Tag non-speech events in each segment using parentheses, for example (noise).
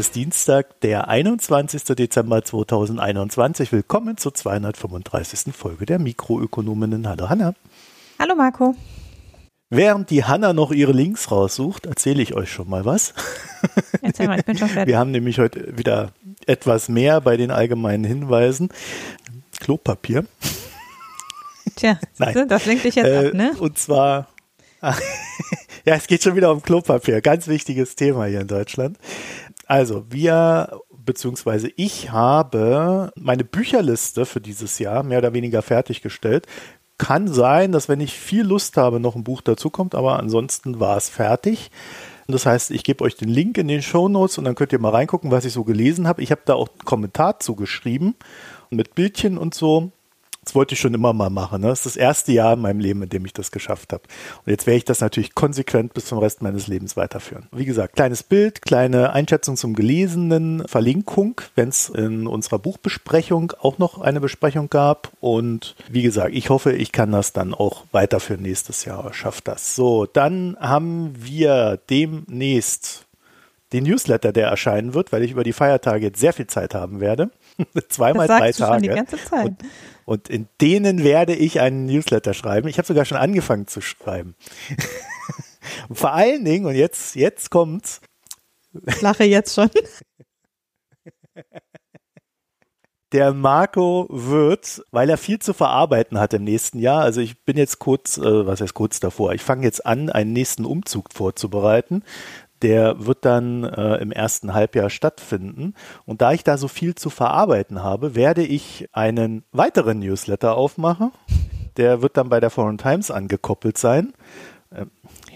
Heute ist Dienstag, der 21. Dezember 2021. Willkommen zur 235. Folge der Mikroökonominnen. Hallo Hanna. Hallo Marco. Während die Hanna noch ihre Links raussucht, erzähle ich euch schon mal was. (laughs) Erzähl mal, ich bin schon (laughs) fertig. Wir haben nämlich heute wieder etwas mehr bei den allgemeinen Hinweisen. Klopapier. (laughs) Tja, Nein. das lenkt dich jetzt äh, ab, ne? Und zwar, ja, es geht schon wieder um Klopapier. Ganz wichtiges Thema hier in Deutschland. Also, wir beziehungsweise ich habe meine Bücherliste für dieses Jahr mehr oder weniger fertiggestellt. Kann sein, dass wenn ich viel Lust habe, noch ein Buch dazukommt, aber ansonsten war es fertig. Das heißt, ich gebe euch den Link in den Show Notes und dann könnt ihr mal reingucken, was ich so gelesen habe. Ich habe da auch einen Kommentar zugeschrieben mit Bildchen und so. Das wollte ich schon immer mal machen. Ne? Das ist das erste Jahr in meinem Leben, in dem ich das geschafft habe. Und jetzt werde ich das natürlich konsequent bis zum Rest meines Lebens weiterführen. Wie gesagt, kleines Bild, kleine Einschätzung zum Gelesenen, Verlinkung, wenn es in unserer Buchbesprechung auch noch eine Besprechung gab. Und wie gesagt, ich hoffe, ich kann das dann auch weiterführen nächstes Jahr. Schafft das. So, dann haben wir demnächst den Newsletter, der erscheinen wird, weil ich über die Feiertage jetzt sehr viel Zeit haben werde. (laughs) Zweimal das drei Tage. Schon die ganze Zeit. Und und in denen werde ich einen Newsletter schreiben. Ich habe sogar schon angefangen zu schreiben. (laughs) vor allen Dingen, und jetzt, jetzt kommt's. Ich lache jetzt schon. (laughs) Der Marco wird, weil er viel zu verarbeiten hat im nächsten Jahr, also ich bin jetzt kurz, äh, was heißt kurz davor, ich fange jetzt an, einen nächsten Umzug vorzubereiten. Der wird dann äh, im ersten Halbjahr stattfinden. Und da ich da so viel zu verarbeiten habe, werde ich einen weiteren Newsletter aufmachen. Der wird dann bei der Foreign Times angekoppelt sein. Ähm,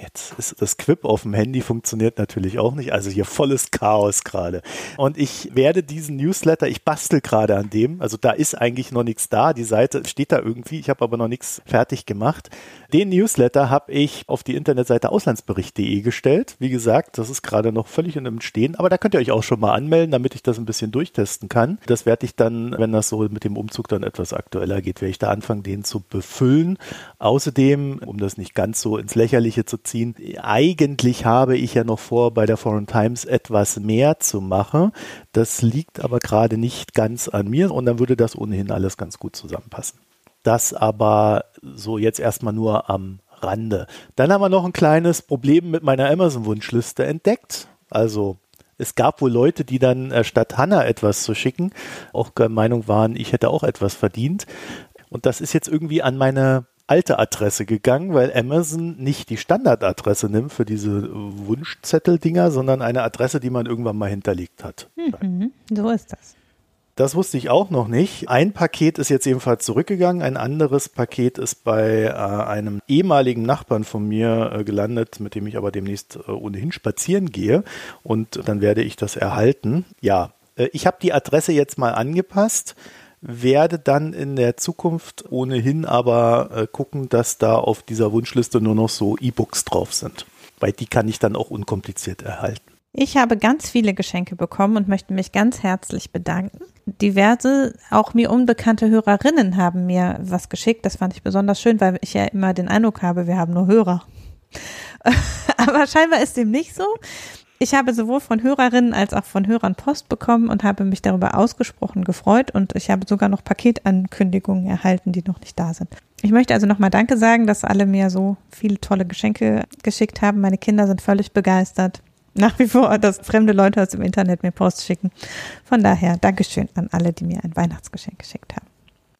Jetzt ist das Quip auf dem Handy funktioniert natürlich auch nicht. Also hier volles Chaos gerade. Und ich werde diesen Newsletter, ich bastel gerade an dem. Also da ist eigentlich noch nichts da. Die Seite steht da irgendwie. Ich habe aber noch nichts fertig gemacht. Den Newsletter habe ich auf die Internetseite auslandsbericht.de gestellt. Wie gesagt, das ist gerade noch völlig in dem Stehen. Aber da könnt ihr euch auch schon mal anmelden, damit ich das ein bisschen durchtesten kann. Das werde ich dann, wenn das so mit dem Umzug dann etwas aktueller geht, werde ich da anfangen, den zu befüllen. Außerdem, um das nicht ganz so ins Lächerliche zu ziehen, ziehen. Eigentlich habe ich ja noch vor, bei der Foreign Times etwas mehr zu machen. Das liegt aber gerade nicht ganz an mir und dann würde das ohnehin alles ganz gut zusammenpassen. Das aber so jetzt erstmal nur am Rande. Dann haben wir noch ein kleines Problem mit meiner Amazon-Wunschliste entdeckt. Also es gab wohl Leute, die dann äh, statt Hanna etwas zu schicken, auch der Meinung waren, ich hätte auch etwas verdient. Und das ist jetzt irgendwie an meine alte Adresse gegangen, weil Amazon nicht die Standardadresse nimmt für diese Wunschzettel-Dinger, sondern eine Adresse, die man irgendwann mal hinterlegt hat. Mhm, so ist das. Das wusste ich auch noch nicht. Ein Paket ist jetzt ebenfalls zurückgegangen, ein anderes Paket ist bei äh, einem ehemaligen Nachbarn von mir äh, gelandet, mit dem ich aber demnächst äh, ohnehin spazieren gehe und dann werde ich das erhalten. Ja, äh, ich habe die Adresse jetzt mal angepasst werde dann in der Zukunft ohnehin aber äh, gucken, dass da auf dieser Wunschliste nur noch so E-Books drauf sind, weil die kann ich dann auch unkompliziert erhalten. Ich habe ganz viele Geschenke bekommen und möchte mich ganz herzlich bedanken. Diverse, auch mir unbekannte Hörerinnen haben mir was geschickt. Das fand ich besonders schön, weil ich ja immer den Eindruck habe, wir haben nur Hörer. (laughs) Aber scheinbar ist dem nicht so. Ich habe sowohl von Hörerinnen als auch von Hörern Post bekommen und habe mich darüber ausgesprochen gefreut und ich habe sogar noch Paketankündigungen erhalten, die noch nicht da sind. Ich möchte also nochmal Danke sagen, dass alle mir so viele tolle Geschenke geschickt haben. Meine Kinder sind völlig begeistert. Nach wie vor, dass fremde Leute aus dem Internet mir Post schicken. Von daher, Dankeschön an alle, die mir ein Weihnachtsgeschenk geschickt haben.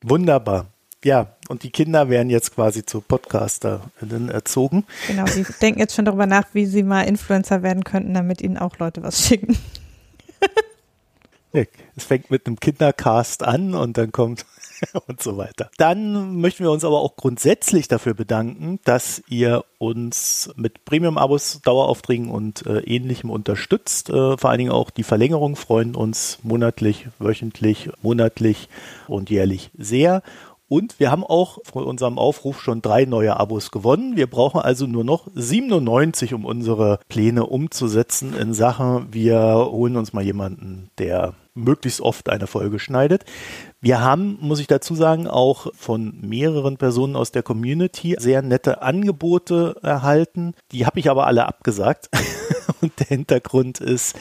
Wunderbar. Ja, und die Kinder werden jetzt quasi zu Podcasterinnen erzogen. Genau, die denken jetzt schon darüber nach, wie sie mal Influencer werden könnten, damit ihnen auch Leute was schicken. es fängt mit einem Kindercast an und dann kommt (laughs) und so weiter. Dann möchten wir uns aber auch grundsätzlich dafür bedanken, dass ihr uns mit Premium-Abos, Daueraufträgen und äh, ähnlichem unterstützt. Äh, vor allen Dingen auch die Verlängerung freuen uns monatlich, wöchentlich, monatlich und jährlich sehr. Und wir haben auch von unserem Aufruf schon drei neue Abos gewonnen. Wir brauchen also nur noch 97, um unsere Pläne umzusetzen in Sachen, wir holen uns mal jemanden, der möglichst oft eine Folge schneidet. Wir haben, muss ich dazu sagen, auch von mehreren Personen aus der Community sehr nette Angebote erhalten. Die habe ich aber alle abgesagt. (laughs) Und der Hintergrund ist,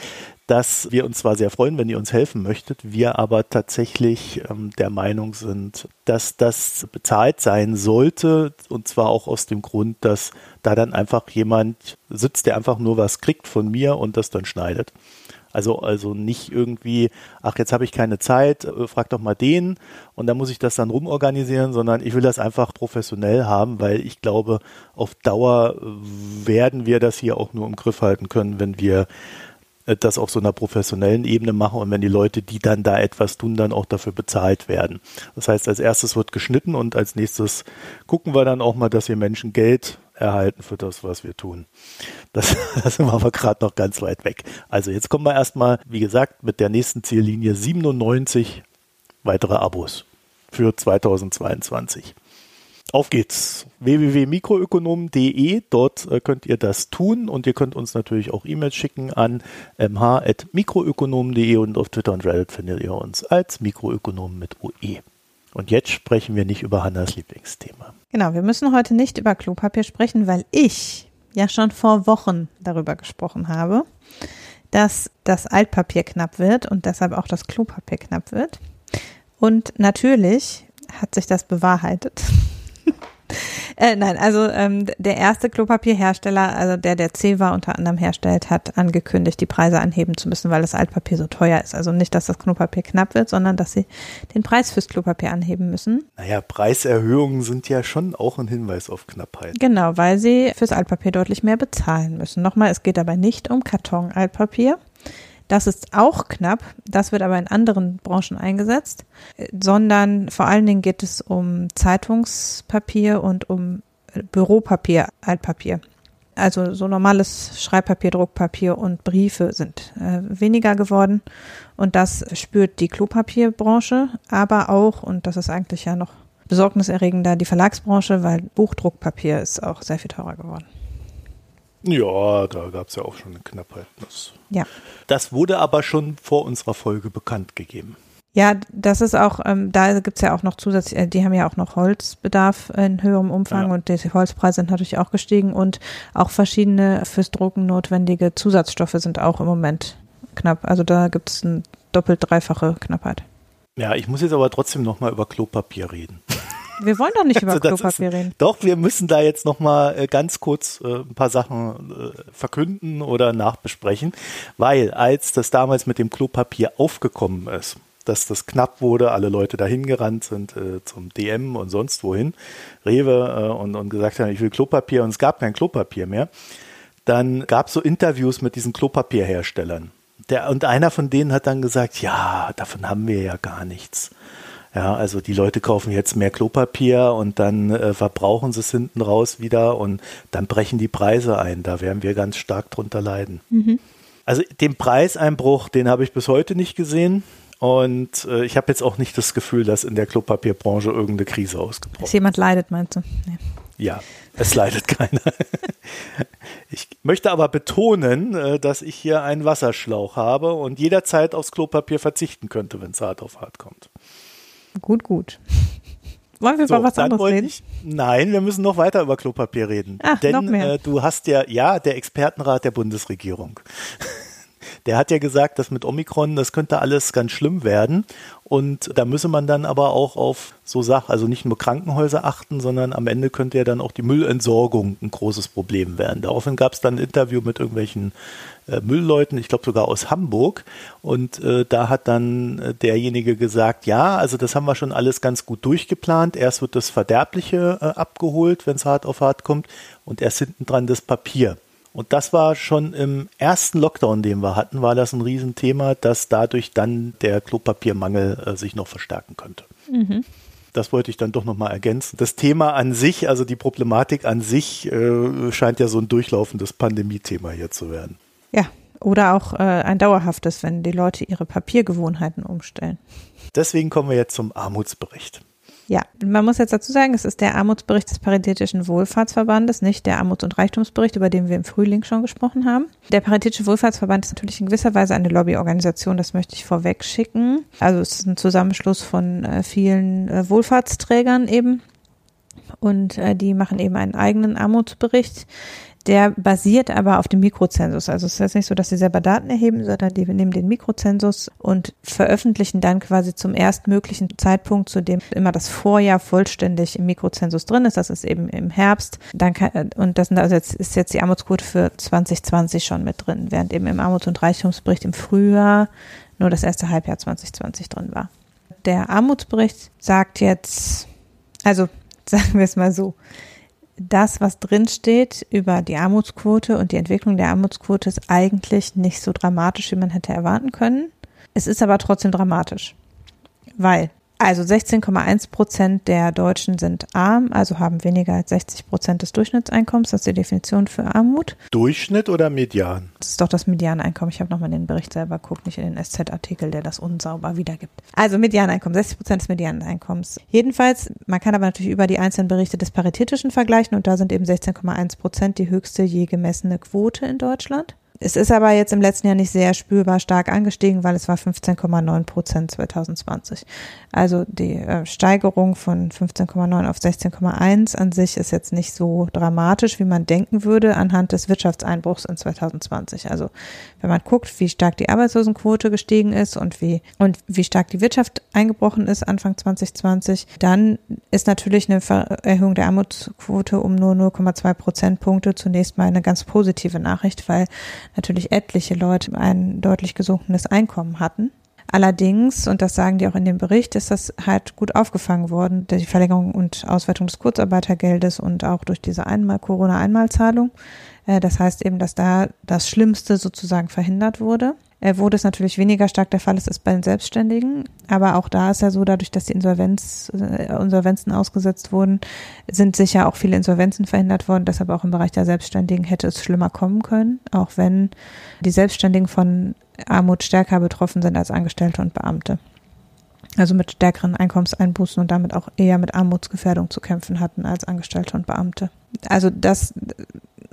dass wir uns zwar sehr freuen, wenn ihr uns helfen möchtet, wir aber tatsächlich ähm, der Meinung sind, dass das bezahlt sein sollte und zwar auch aus dem Grund, dass da dann einfach jemand sitzt, der einfach nur was kriegt von mir und das dann schneidet. Also, also nicht irgendwie, ach, jetzt habe ich keine Zeit, äh, frag doch mal den und dann muss ich das dann rumorganisieren, sondern ich will das einfach professionell haben, weil ich glaube, auf Dauer werden wir das hier auch nur im Griff halten können, wenn wir äh, das auf so einer professionellen Ebene machen und wenn die Leute, die dann da etwas tun, dann auch dafür bezahlt werden. Das heißt, als erstes wird geschnitten und als nächstes gucken wir dann auch mal, dass wir Menschen Geld erhalten für das, was wir tun. Das, (laughs) das sind wir aber gerade noch ganz weit weg. Also jetzt kommen wir erstmal, wie gesagt, mit der nächsten Ziellinie 97 weitere Abos für 2022. Auf geht's. www.mikroökonomen.de. Dort äh, könnt ihr das tun und ihr könnt uns natürlich auch E-Mails schicken an mh.mikroökonomen.de und auf Twitter und Reddit findet ihr uns als Mikroökonomen mit OE. Und jetzt sprechen wir nicht über Hannas Lieblingsthema. Genau, wir müssen heute nicht über Klopapier sprechen, weil ich ja schon vor Wochen darüber gesprochen habe, dass das Altpapier knapp wird und deshalb auch das Klopapier knapp wird. Und natürlich hat sich das bewahrheitet. Äh, nein, also ähm, der erste Klopapierhersteller, also der, der Ceva unter anderem herstellt, hat angekündigt, die Preise anheben zu müssen, weil das Altpapier so teuer ist. Also nicht, dass das Klopapier knapp wird, sondern dass sie den Preis fürs Klopapier anheben müssen. Naja, Preiserhöhungen sind ja schon auch ein Hinweis auf Knappheit. Genau, weil sie fürs Altpapier deutlich mehr bezahlen müssen. Nochmal, es geht dabei nicht um Karton-Altpapier. Das ist auch knapp, das wird aber in anderen Branchen eingesetzt, sondern vor allen Dingen geht es um Zeitungspapier und um Büropapier, Altpapier. Also so normales Schreibpapier, Druckpapier und Briefe sind äh, weniger geworden und das spürt die Klopapierbranche, aber auch, und das ist eigentlich ja noch besorgniserregender, die Verlagsbranche, weil Buchdruckpapier ist auch sehr viel teurer geworden. Ja, da gab es ja auch schon eine Knappheit. Das, ja. das wurde aber schon vor unserer Folge bekannt gegeben. Ja, das ist auch, ähm, da gibt's ja auch noch zusätzlich, äh, die haben ja auch noch Holzbedarf in höherem Umfang ja. und die Holzpreise sind natürlich auch gestiegen und auch verschiedene fürs Drucken notwendige Zusatzstoffe sind auch im Moment knapp. Also da gibt's eine doppelt dreifache Knappheit. Ja, ich muss jetzt aber trotzdem nochmal über Klopapier reden. (laughs) Wir wollen doch nicht (laughs) über also Klopapier ist, reden. Doch, wir müssen da jetzt nochmal äh, ganz kurz äh, ein paar Sachen äh, verkünden oder nachbesprechen, weil als das damals mit dem Klopapier aufgekommen ist, dass das knapp wurde, alle Leute dahin gerannt sind äh, zum DM und sonst wohin, Rewe äh, und, und gesagt haben, ich will Klopapier und es gab kein Klopapier mehr, dann gab es so Interviews mit diesen Klopapierherstellern. Der, und einer von denen hat dann gesagt, ja, davon haben wir ja gar nichts. Ja, also die Leute kaufen jetzt mehr Klopapier und dann äh, verbrauchen sie es hinten raus wieder und dann brechen die Preise ein. Da werden wir ganz stark drunter leiden. Mhm. Also den Preiseinbruch, den habe ich bis heute nicht gesehen. Und äh, ich habe jetzt auch nicht das Gefühl, dass in der Klopapierbranche irgendeine Krise ausgebrochen ist. Dass jemand leidet, meinst du? Nee. Ja, es leidet (laughs) keiner. Ich möchte aber betonen, äh, dass ich hier einen Wasserschlauch habe und jederzeit aufs Klopapier verzichten könnte, wenn es hart auf hart kommt. Gut, gut. Wollen wir so, über was anderes reden? Ich, nein, wir müssen noch weiter über Klopapier reden. Ach, Denn. Äh, du hast ja, ja, der Expertenrat der Bundesregierung. Der hat ja gesagt, dass mit Omikron, das könnte alles ganz schlimm werden. Und da müsse man dann aber auch auf so Sachen, also nicht nur Krankenhäuser achten, sondern am Ende könnte ja dann auch die Müllentsorgung ein großes Problem werden. Daraufhin gab es dann ein Interview mit irgendwelchen äh, Müllleuten, ich glaube sogar aus Hamburg. Und äh, da hat dann äh, derjenige gesagt, ja, also das haben wir schon alles ganz gut durchgeplant. Erst wird das Verderbliche äh, abgeholt, wenn es hart auf hart kommt, und erst hinten dran das Papier. Und das war schon im ersten Lockdown, den wir hatten, war das ein Riesenthema, dass dadurch dann der Klopapiermangel äh, sich noch verstärken könnte. Mhm. Das wollte ich dann doch nochmal ergänzen. Das Thema an sich, also die Problematik an sich, äh, scheint ja so ein durchlaufendes Pandemie-Thema hier zu werden. Ja, oder auch äh, ein dauerhaftes, wenn die Leute ihre Papiergewohnheiten umstellen. Deswegen kommen wir jetzt zum Armutsbericht. Ja, man muss jetzt dazu sagen, es ist der Armutsbericht des Paritätischen Wohlfahrtsverbandes, nicht der Armuts- und Reichtumsbericht, über den wir im Frühling schon gesprochen haben. Der Paritätische Wohlfahrtsverband ist natürlich in gewisser Weise eine Lobbyorganisation, das möchte ich vorweg schicken. Also es ist ein Zusammenschluss von äh, vielen äh, Wohlfahrtsträgern eben. Und äh, die machen eben einen eigenen Armutsbericht, der basiert aber auf dem Mikrozensus. Also es ist jetzt nicht so, dass sie selber Daten erheben, sondern die nehmen den Mikrozensus und veröffentlichen dann quasi zum erstmöglichen Zeitpunkt, zu dem immer das Vorjahr vollständig im Mikrozensus drin ist. Das ist eben im Herbst. Dann kann, und das also jetzt, ist jetzt die Armutsquote für 2020 schon mit drin, während eben im Armuts- und Reichtumsbericht im Frühjahr nur das erste Halbjahr 2020 drin war. Der Armutsbericht sagt jetzt, also (laughs) sagen wir es mal so, das, was drinsteht über die Armutsquote und die Entwicklung der Armutsquote, ist eigentlich nicht so dramatisch, wie man hätte erwarten können. Es ist aber trotzdem dramatisch, weil also 16,1 Prozent der Deutschen sind arm, also haben weniger als 60 Prozent des Durchschnittseinkommens. Das ist die Definition für Armut. Durchschnitt oder Median? Das ist doch das Medianeinkommen. Ich habe nochmal den Bericht selber geguckt, nicht in den SZ-Artikel, der das unsauber wiedergibt. Also Medianeinkommen, 60 Prozent des Medianeinkommens. Jedenfalls, man kann aber natürlich über die einzelnen Berichte des Paritätischen vergleichen und da sind eben 16,1 Prozent die höchste je gemessene Quote in Deutschland. Es ist aber jetzt im letzten Jahr nicht sehr spürbar stark angestiegen, weil es war 15,9 Prozent 2020. Also die äh, Steigerung von 15,9 auf 16,1 an sich ist jetzt nicht so dramatisch, wie man denken würde anhand des Wirtschaftseinbruchs in 2020. Also wenn man guckt, wie stark die Arbeitslosenquote gestiegen ist und wie und wie stark die Wirtschaft eingebrochen ist Anfang 2020, dann ist natürlich eine Erhöhung der Armutsquote um nur 0,2 Prozentpunkte zunächst mal eine ganz positive Nachricht, weil natürlich etliche Leute ein deutlich gesunkenes Einkommen hatten. Allerdings, und das sagen die auch in dem Bericht, ist das halt gut aufgefangen worden, die Verlängerung und Ausweitung des Kurzarbeitergeldes und auch durch diese einmal Corona-Einmalzahlung. Äh, das heißt eben, dass da das Schlimmste sozusagen verhindert wurde. Äh, wo das natürlich weniger stark der Fall ist, ist bei den Selbstständigen. Aber auch da ist ja so, dadurch, dass die Insolvenz, äh, Insolvenzen ausgesetzt wurden, sind sicher auch viele Insolvenzen verhindert worden. Deshalb auch im Bereich der Selbstständigen hätte es schlimmer kommen können, auch wenn die Selbstständigen von Armut stärker betroffen sind als Angestellte und Beamte. Also mit stärkeren Einkommenseinbußen und damit auch eher mit Armutsgefährdung zu kämpfen hatten als Angestellte und Beamte. Also das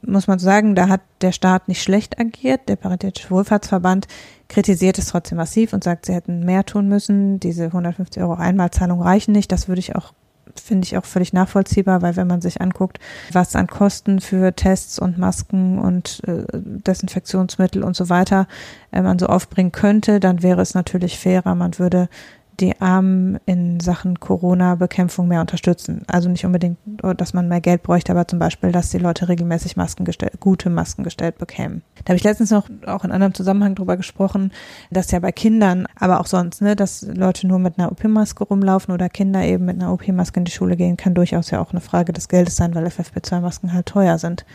muss man sagen, da hat der Staat nicht schlecht agiert. Der Paritätische Wohlfahrtsverband kritisiert es trotzdem massiv und sagt, sie hätten mehr tun müssen. Diese 150 Euro Einmalzahlung reichen nicht. Das würde ich auch finde ich auch völlig nachvollziehbar, weil wenn man sich anguckt, was an Kosten für Tests und Masken und äh, Desinfektionsmittel und so weiter äh, man so aufbringen könnte, dann wäre es natürlich fairer, man würde die Armen in Sachen Corona-Bekämpfung mehr unterstützen. Also nicht unbedingt, dass man mehr Geld bräuchte, aber zum Beispiel, dass die Leute regelmäßig Masken gestellt, gute Masken gestellt bekämen. Da habe ich letztens noch auch in anderem Zusammenhang drüber gesprochen, dass ja bei Kindern, aber auch sonst, ne, dass Leute nur mit einer OP-Maske rumlaufen oder Kinder eben mit einer OP-Maske in die Schule gehen, kann durchaus ja auch eine Frage des Geldes sein, weil FFP2-Masken halt teuer sind.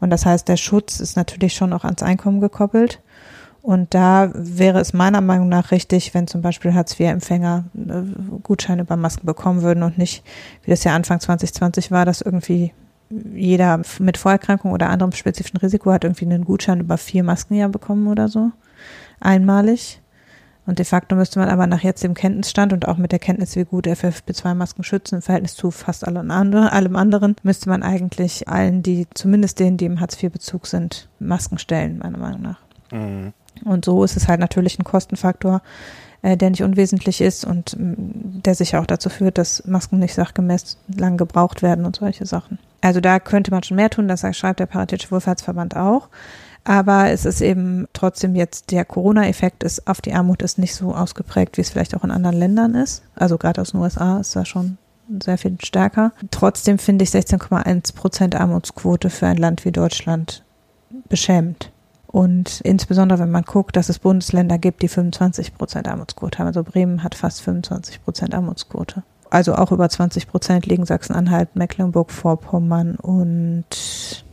Und das heißt, der Schutz ist natürlich schon auch ans Einkommen gekoppelt. Und da wäre es meiner Meinung nach richtig, wenn zum Beispiel Hartz-IV-Empfänger äh, Gutscheine bei Masken bekommen würden und nicht, wie das ja Anfang 2020 war, dass irgendwie jeder mit Vorerkrankung oder anderem spezifischen Risiko hat irgendwie einen Gutschein über vier Masken ja bekommen oder so. Einmalig. Und de facto müsste man aber nach jetzt dem Kenntnisstand und auch mit der Kenntnis, wie gut FFP2-Masken schützen im Verhältnis zu fast allem anderen, müsste man eigentlich allen, die, zumindest denen, die im Hartz-IV-Bezug sind, Masken stellen, meiner Meinung nach. Mhm. Und so ist es halt natürlich ein Kostenfaktor, äh, der nicht unwesentlich ist und mm, der sicher auch dazu führt, dass Masken nicht sachgemäß lang gebraucht werden und solche Sachen. Also da könnte man schon mehr tun, das schreibt der Paritätische Wohlfahrtsverband auch. Aber es ist eben trotzdem jetzt, der Corona-Effekt ist auf die Armut ist nicht so ausgeprägt, wie es vielleicht auch in anderen Ländern ist. Also gerade aus den USA ist da schon sehr viel stärker. Trotzdem finde ich 16,1 Prozent Armutsquote für ein Land wie Deutschland beschämend. Und insbesondere, wenn man guckt, dass es Bundesländer gibt, die 25 Prozent Armutsquote haben. Also Bremen hat fast 25 Prozent Armutsquote. Also auch über 20 Prozent liegen Sachsen-Anhalt, Mecklenburg-Vorpommern und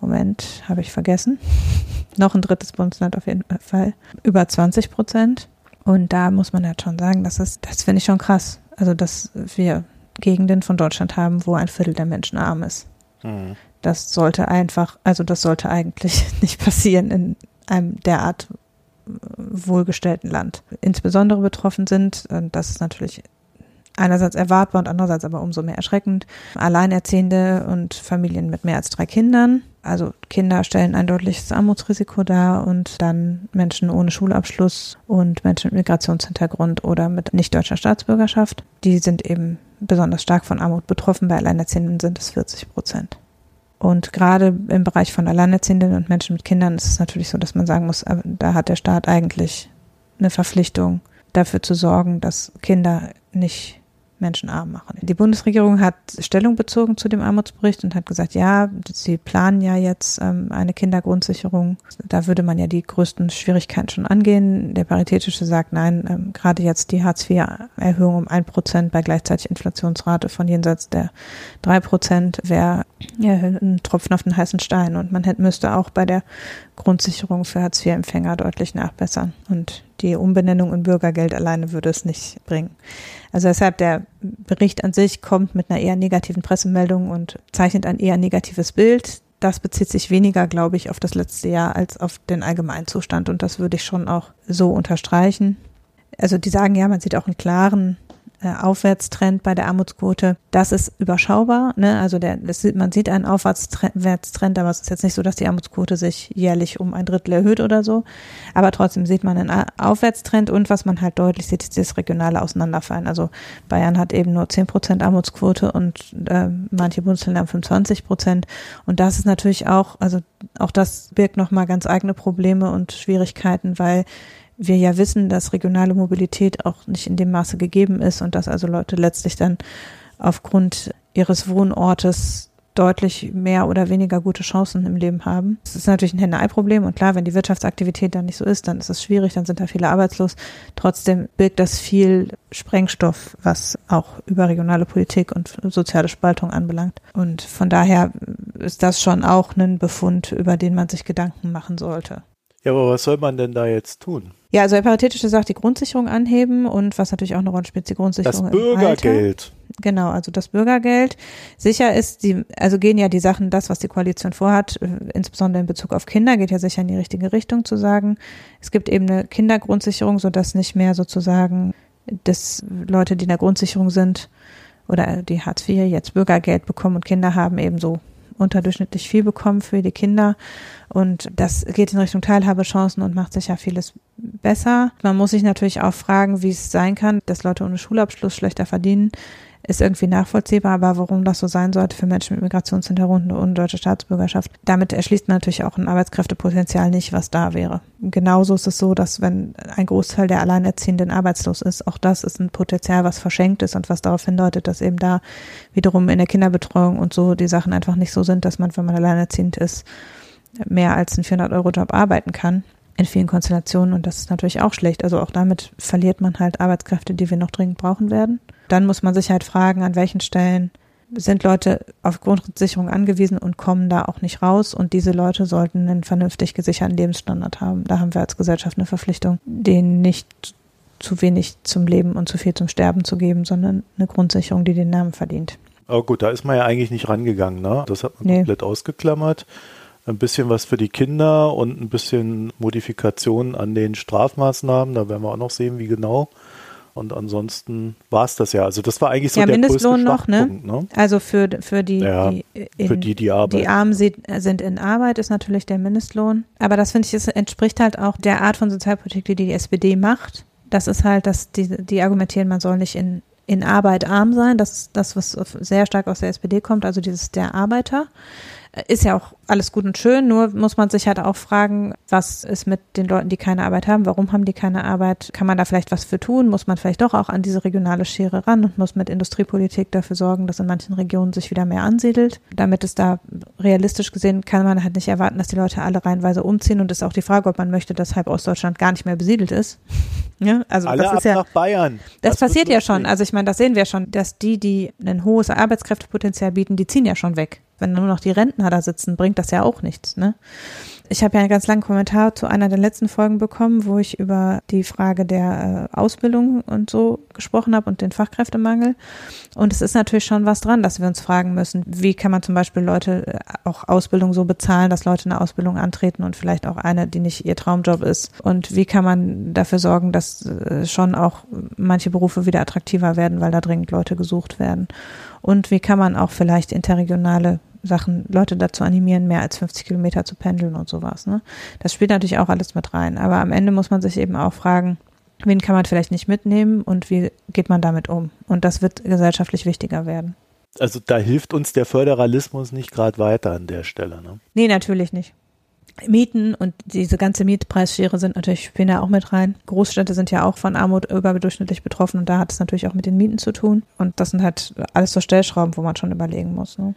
Moment, habe ich vergessen. (laughs) Noch ein drittes Bundesland auf jeden Fall. Über 20 Prozent. Und da muss man halt schon sagen, das ist, das finde ich schon krass. Also, dass wir Gegenden von Deutschland haben, wo ein Viertel der Menschen arm ist. Mhm. Das sollte einfach, also das sollte eigentlich (laughs) nicht passieren in einem derart wohlgestellten Land. Insbesondere betroffen sind, das ist natürlich einerseits erwartbar und andererseits aber umso mehr erschreckend. Alleinerziehende und Familien mit mehr als drei Kindern. Also Kinder stellen ein deutliches Armutsrisiko dar und dann Menschen ohne Schulabschluss und Menschen mit Migrationshintergrund oder mit nicht deutscher Staatsbürgerschaft. Die sind eben besonders stark von Armut betroffen. Bei Alleinerziehenden sind es 40 Prozent. Und gerade im Bereich von Alleinerziehenden und Menschen mit Kindern ist es natürlich so, dass man sagen muss, da hat der Staat eigentlich eine Verpflichtung, dafür zu sorgen, dass Kinder nicht menschenarm machen. Die Bundesregierung hat Stellung bezogen zu dem Armutsbericht und hat gesagt, ja, sie planen ja jetzt ähm, eine Kindergrundsicherung. Da würde man ja die größten Schwierigkeiten schon angehen. Der Paritätische sagt, nein, ähm, gerade jetzt die Hartz-IV-Erhöhung um ein Prozent bei gleichzeitig Inflationsrate von jenseits der drei Prozent wäre ja, ein Tropfen auf den heißen Stein und man hätte, müsste auch bei der Grundsicherung für Hartz-IV-Empfänger deutlich nachbessern. Und die Umbenennung in Bürgergeld alleine würde es nicht bringen. Also deshalb der Bericht an sich kommt mit einer eher negativen Pressemeldung und zeichnet ein eher negatives Bild. Das bezieht sich weniger, glaube ich, auf das letzte Jahr als auf den Allgemeinzustand. Und das würde ich schon auch so unterstreichen. Also die sagen ja, man sieht auch einen klaren Aufwärtstrend bei der Armutsquote. Das ist überschaubar. Ne? Also der, das, man sieht einen Aufwärtstrend, aber es ist jetzt nicht so, dass die Armutsquote sich jährlich um ein Drittel erhöht oder so. Aber trotzdem sieht man einen Aufwärtstrend und was man halt deutlich sieht, ist das regionale Auseinanderfallen. Also Bayern hat eben nur 10 Prozent Armutsquote und äh, manche Bundesländer haben 25 Prozent. Und das ist natürlich auch, also auch das birgt nochmal ganz eigene Probleme und Schwierigkeiten, weil wir ja wissen, dass regionale Mobilität auch nicht in dem Maße gegeben ist und dass also Leute letztlich dann aufgrund ihres Wohnortes deutlich mehr oder weniger gute Chancen im Leben haben. Das ist natürlich ein Henne-Ei-Problem und klar, wenn die Wirtschaftsaktivität dann nicht so ist, dann ist es schwierig, dann sind da viele arbeitslos. Trotzdem birgt das viel Sprengstoff, was auch überregionale Politik und soziale Spaltung anbelangt. Und von daher ist das schon auch ein Befund, über den man sich Gedanken machen sollte. Ja, aber was soll man denn da jetzt tun? Ja, also der Paritätische sagt, die Grundsicherung anheben und was natürlich auch eine Rolle spielt, die Grundsicherung. Das Bürgergeld. Genau, also das Bürgergeld. Sicher ist, die, also gehen ja die Sachen, das, was die Koalition vorhat, äh, insbesondere in Bezug auf Kinder, geht ja sicher in die richtige Richtung zu sagen. Es gibt eben eine Kindergrundsicherung, sodass nicht mehr sozusagen dass Leute, die in der Grundsicherung sind oder die Hartz IV jetzt Bürgergeld bekommen und Kinder haben, eben so unterdurchschnittlich viel bekommen für die Kinder. Und das geht in Richtung Teilhabechancen und macht sicher vieles besser. Man muss sich natürlich auch fragen, wie es sein kann, dass Leute ohne Schulabschluss schlechter verdienen ist irgendwie nachvollziehbar, aber warum das so sein sollte für Menschen mit Migrationshintergrund und deutsche Staatsbürgerschaft, damit erschließt man natürlich auch ein Arbeitskräftepotenzial nicht, was da wäre. Genauso ist es so, dass wenn ein Großteil der Alleinerziehenden arbeitslos ist, auch das ist ein Potenzial, was verschenkt ist und was darauf hindeutet, dass eben da wiederum in der Kinderbetreuung und so die Sachen einfach nicht so sind, dass man, wenn man alleinerziehend ist, mehr als einen 400-Euro-Job arbeiten kann in vielen Konstellationen und das ist natürlich auch schlecht. Also auch damit verliert man halt Arbeitskräfte, die wir noch dringend brauchen werden. Dann muss man sich halt fragen, an welchen Stellen sind Leute auf Grundsicherung angewiesen und kommen da auch nicht raus. Und diese Leute sollten einen vernünftig gesicherten Lebensstandard haben. Da haben wir als Gesellschaft eine Verpflichtung, denen nicht zu wenig zum Leben und zu viel zum Sterben zu geben, sondern eine Grundsicherung, die den Namen verdient. Aber gut, da ist man ja eigentlich nicht rangegangen, ne? Das hat man nee. komplett ausgeklammert. Ein bisschen was für die Kinder und ein bisschen Modifikation an den Strafmaßnahmen. Da werden wir auch noch sehen, wie genau. Und ansonsten war es das ja. Also das war eigentlich so ja, der Mindestlohn größte noch, ne? ne? Also für, für die, ja, die, in, für die, die arbeiten. Die Armen sind in Arbeit, ist natürlich der Mindestlohn. Aber das finde ich, es entspricht halt auch der Art von Sozialpolitik, die die SPD macht. Das ist halt, dass die, die argumentieren, man soll nicht in, in Arbeit arm sein. Das ist das, was sehr stark aus der SPD kommt, also dieses der Arbeiter. Ist ja auch alles gut und schön, nur muss man sich halt auch fragen, was ist mit den Leuten, die keine Arbeit haben? Warum haben die keine Arbeit? Kann man da vielleicht was für tun? Muss man vielleicht doch auch an diese regionale Schere ran und muss mit Industriepolitik dafür sorgen, dass in manchen Regionen sich wieder mehr ansiedelt? Damit es da realistisch gesehen kann man halt nicht erwarten, dass die Leute alle reihenweise umziehen und ist auch die Frage, ob man möchte, dass halb Ostdeutschland gar nicht mehr besiedelt ist. (laughs) ja, also alle das ist ja, nach Bayern. Das, das passiert ja schon. Also ich meine, das sehen wir schon, dass die, die ein hohes Arbeitskräftepotenzial bieten, die ziehen ja schon weg wenn nur noch die Rentner da sitzen, bringt das ja auch nichts. Ne? Ich habe ja einen ganz langen Kommentar zu einer der letzten Folgen bekommen, wo ich über die Frage der äh, Ausbildung und so gesprochen habe und den Fachkräftemangel. Und es ist natürlich schon was dran, dass wir uns fragen müssen, wie kann man zum Beispiel Leute äh, auch Ausbildung so bezahlen, dass Leute eine Ausbildung antreten und vielleicht auch eine, die nicht ihr Traumjob ist. Und wie kann man dafür sorgen, dass äh, schon auch manche Berufe wieder attraktiver werden, weil da dringend Leute gesucht werden. Und wie kann man auch vielleicht interregionale Sachen, Leute dazu animieren, mehr als 50 Kilometer zu pendeln und sowas. Ne? Das spielt natürlich auch alles mit rein. Aber am Ende muss man sich eben auch fragen, wen kann man vielleicht nicht mitnehmen und wie geht man damit um? Und das wird gesellschaftlich wichtiger werden. Also da hilft uns der Föderalismus nicht gerade weiter an der Stelle. Ne? Nee, natürlich nicht. Mieten und diese ganze Mietpreisschere sind natürlich, spielen da auch mit rein. Großstädte sind ja auch von Armut überdurchschnittlich betroffen und da hat es natürlich auch mit den Mieten zu tun. Und das sind halt alles so Stellschrauben, wo man schon überlegen muss. Ne?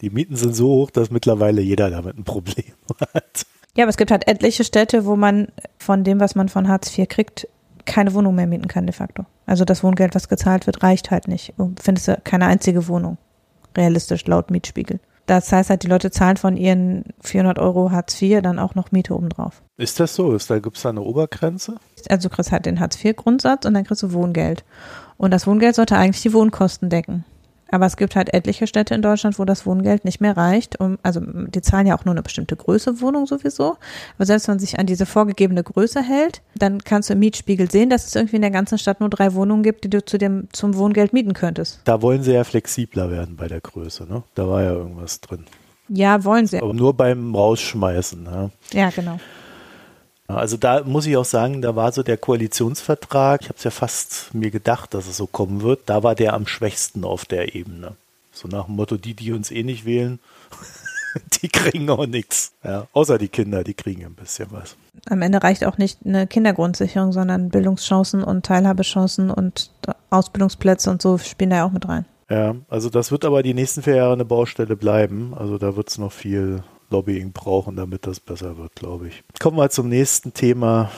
Die Mieten sind so hoch, dass mittlerweile jeder damit ein Problem (laughs) hat. Ja, aber es gibt halt etliche Städte, wo man von dem, was man von Hartz IV kriegt, keine Wohnung mehr mieten kann de facto. Also das Wohngeld, was gezahlt wird, reicht halt nicht. Du findest keine einzige Wohnung. Realistisch laut Mietspiegel. Das heißt halt, die Leute zahlen von ihren 400 Euro Hartz IV dann auch noch Miete obendrauf. Ist das so? Ist da, gibt es da eine Obergrenze? Also du kriegst halt den Hartz IV-Grundsatz und dann kriegst du Wohngeld. Und das Wohngeld sollte eigentlich die Wohnkosten decken. Aber es gibt halt etliche Städte in Deutschland, wo das Wohngeld nicht mehr reicht. Um, also die zahlen ja auch nur eine bestimmte Größe Wohnung sowieso. Aber selbst wenn man sich an diese vorgegebene Größe hält, dann kannst du im Mietspiegel sehen, dass es irgendwie in der ganzen Stadt nur drei Wohnungen gibt, die du zu dem, zum Wohngeld mieten könntest. Da wollen sie ja flexibler werden bei der Größe, ne? Da war ja irgendwas drin. Ja, wollen sie. Aber nur beim Rausschmeißen. Ja, ja genau. Also da muss ich auch sagen, da war so der Koalitionsvertrag, ich habe es ja fast mir gedacht, dass es so kommen wird, da war der am schwächsten auf der Ebene. So nach dem Motto, die, die uns eh nicht wählen, (laughs) die kriegen auch nichts. Ja, außer die Kinder, die kriegen ein bisschen was. Am Ende reicht auch nicht eine Kindergrundsicherung, sondern Bildungschancen und Teilhabechancen und Ausbildungsplätze und so spielen da ja auch mit rein. Ja, also das wird aber die nächsten vier Jahre eine Baustelle bleiben. Also da wird es noch viel Lobbying brauchen, damit das besser wird, glaube ich. Kommen wir zum nächsten Thema.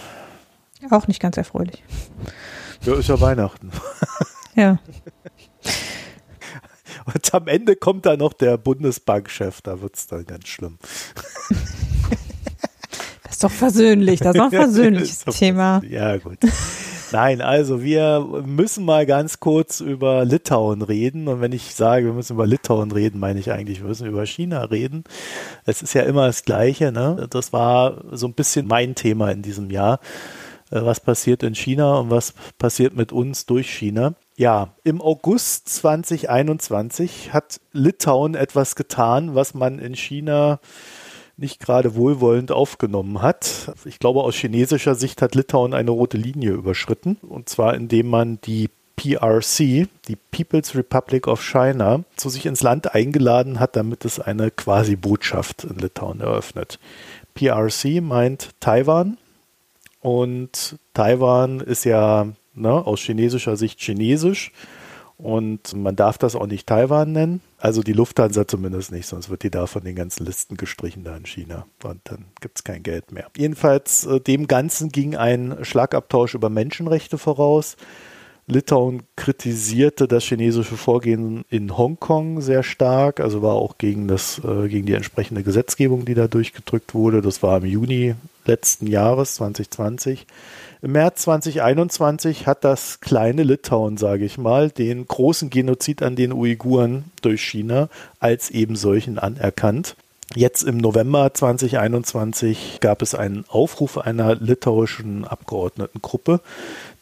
Auch nicht ganz erfreulich. Ja, ist ja Weihnachten. Ja. Und am Ende kommt da noch der Bundesbankchef, da wird es dann ganz schlimm. Das ist doch versöhnlich, das ist doch ein (laughs) versöhnliches Thema. Ja, gut. Nein, also wir müssen mal ganz kurz über Litauen reden. Und wenn ich sage, wir müssen über Litauen reden, meine ich eigentlich, wir müssen über China reden. Es ist ja immer das Gleiche. Ne? Das war so ein bisschen mein Thema in diesem Jahr. Äh, was passiert in China und was passiert mit uns durch China? Ja, im August 2021 hat Litauen etwas getan, was man in China nicht gerade wohlwollend aufgenommen hat. Ich glaube, aus chinesischer Sicht hat Litauen eine rote Linie überschritten. Und zwar indem man die PRC, die People's Republic of China, zu sich ins Land eingeladen hat, damit es eine Quasi-Botschaft in Litauen eröffnet. PRC meint Taiwan und Taiwan ist ja ne, aus chinesischer Sicht chinesisch und man darf das auch nicht Taiwan nennen. Also die Lufthansa zumindest nicht, sonst wird die da von den ganzen Listen gestrichen da in China. Und dann gibt es kein Geld mehr. Jedenfalls äh, dem Ganzen ging ein Schlagabtausch über Menschenrechte voraus. Litauen kritisierte das chinesische Vorgehen in Hongkong sehr stark, also war auch gegen, das, äh, gegen die entsprechende Gesetzgebung, die da durchgedrückt wurde. Das war im Juni letzten Jahres 2020. Im März 2021 hat das kleine Litauen, sage ich mal, den großen Genozid an den Uiguren durch China als eben solchen anerkannt. Jetzt im November 2021 gab es einen Aufruf einer litauischen Abgeordnetengruppe,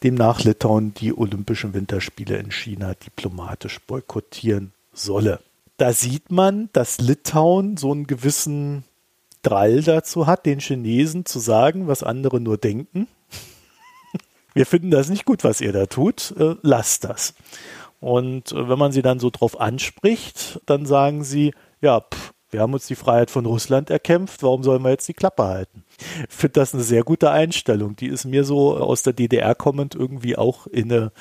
demnach Litauen die Olympischen Winterspiele in China diplomatisch boykottieren solle. Da sieht man, dass Litauen so einen gewissen Drall dazu hat, den Chinesen zu sagen, was andere nur denken wir finden das nicht gut, was ihr da tut, äh, lasst das. Und äh, wenn man sie dann so drauf anspricht, dann sagen sie, ja, pff, wir haben uns die Freiheit von Russland erkämpft, warum sollen wir jetzt die Klappe halten? Ich finde das eine sehr gute Einstellung. Die ist mir so aus der DDR kommend irgendwie auch inne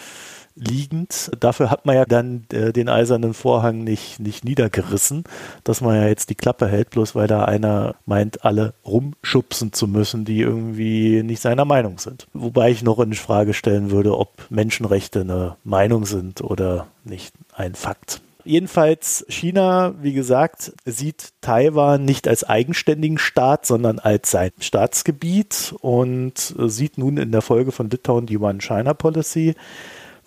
liegend. Dafür hat man ja dann äh, den eisernen Vorhang nicht, nicht niedergerissen, dass man ja jetzt die Klappe hält, bloß weil da einer meint, alle rumschubsen zu müssen, die irgendwie nicht seiner Meinung sind. Wobei ich noch in Frage stellen würde, ob Menschenrechte eine Meinung sind oder nicht ein Fakt. jedenfalls China, wie gesagt, sieht Taiwan nicht als eigenständigen Staat, sondern als sein Staatsgebiet und sieht nun in der Folge von Litauen die One-China-Policy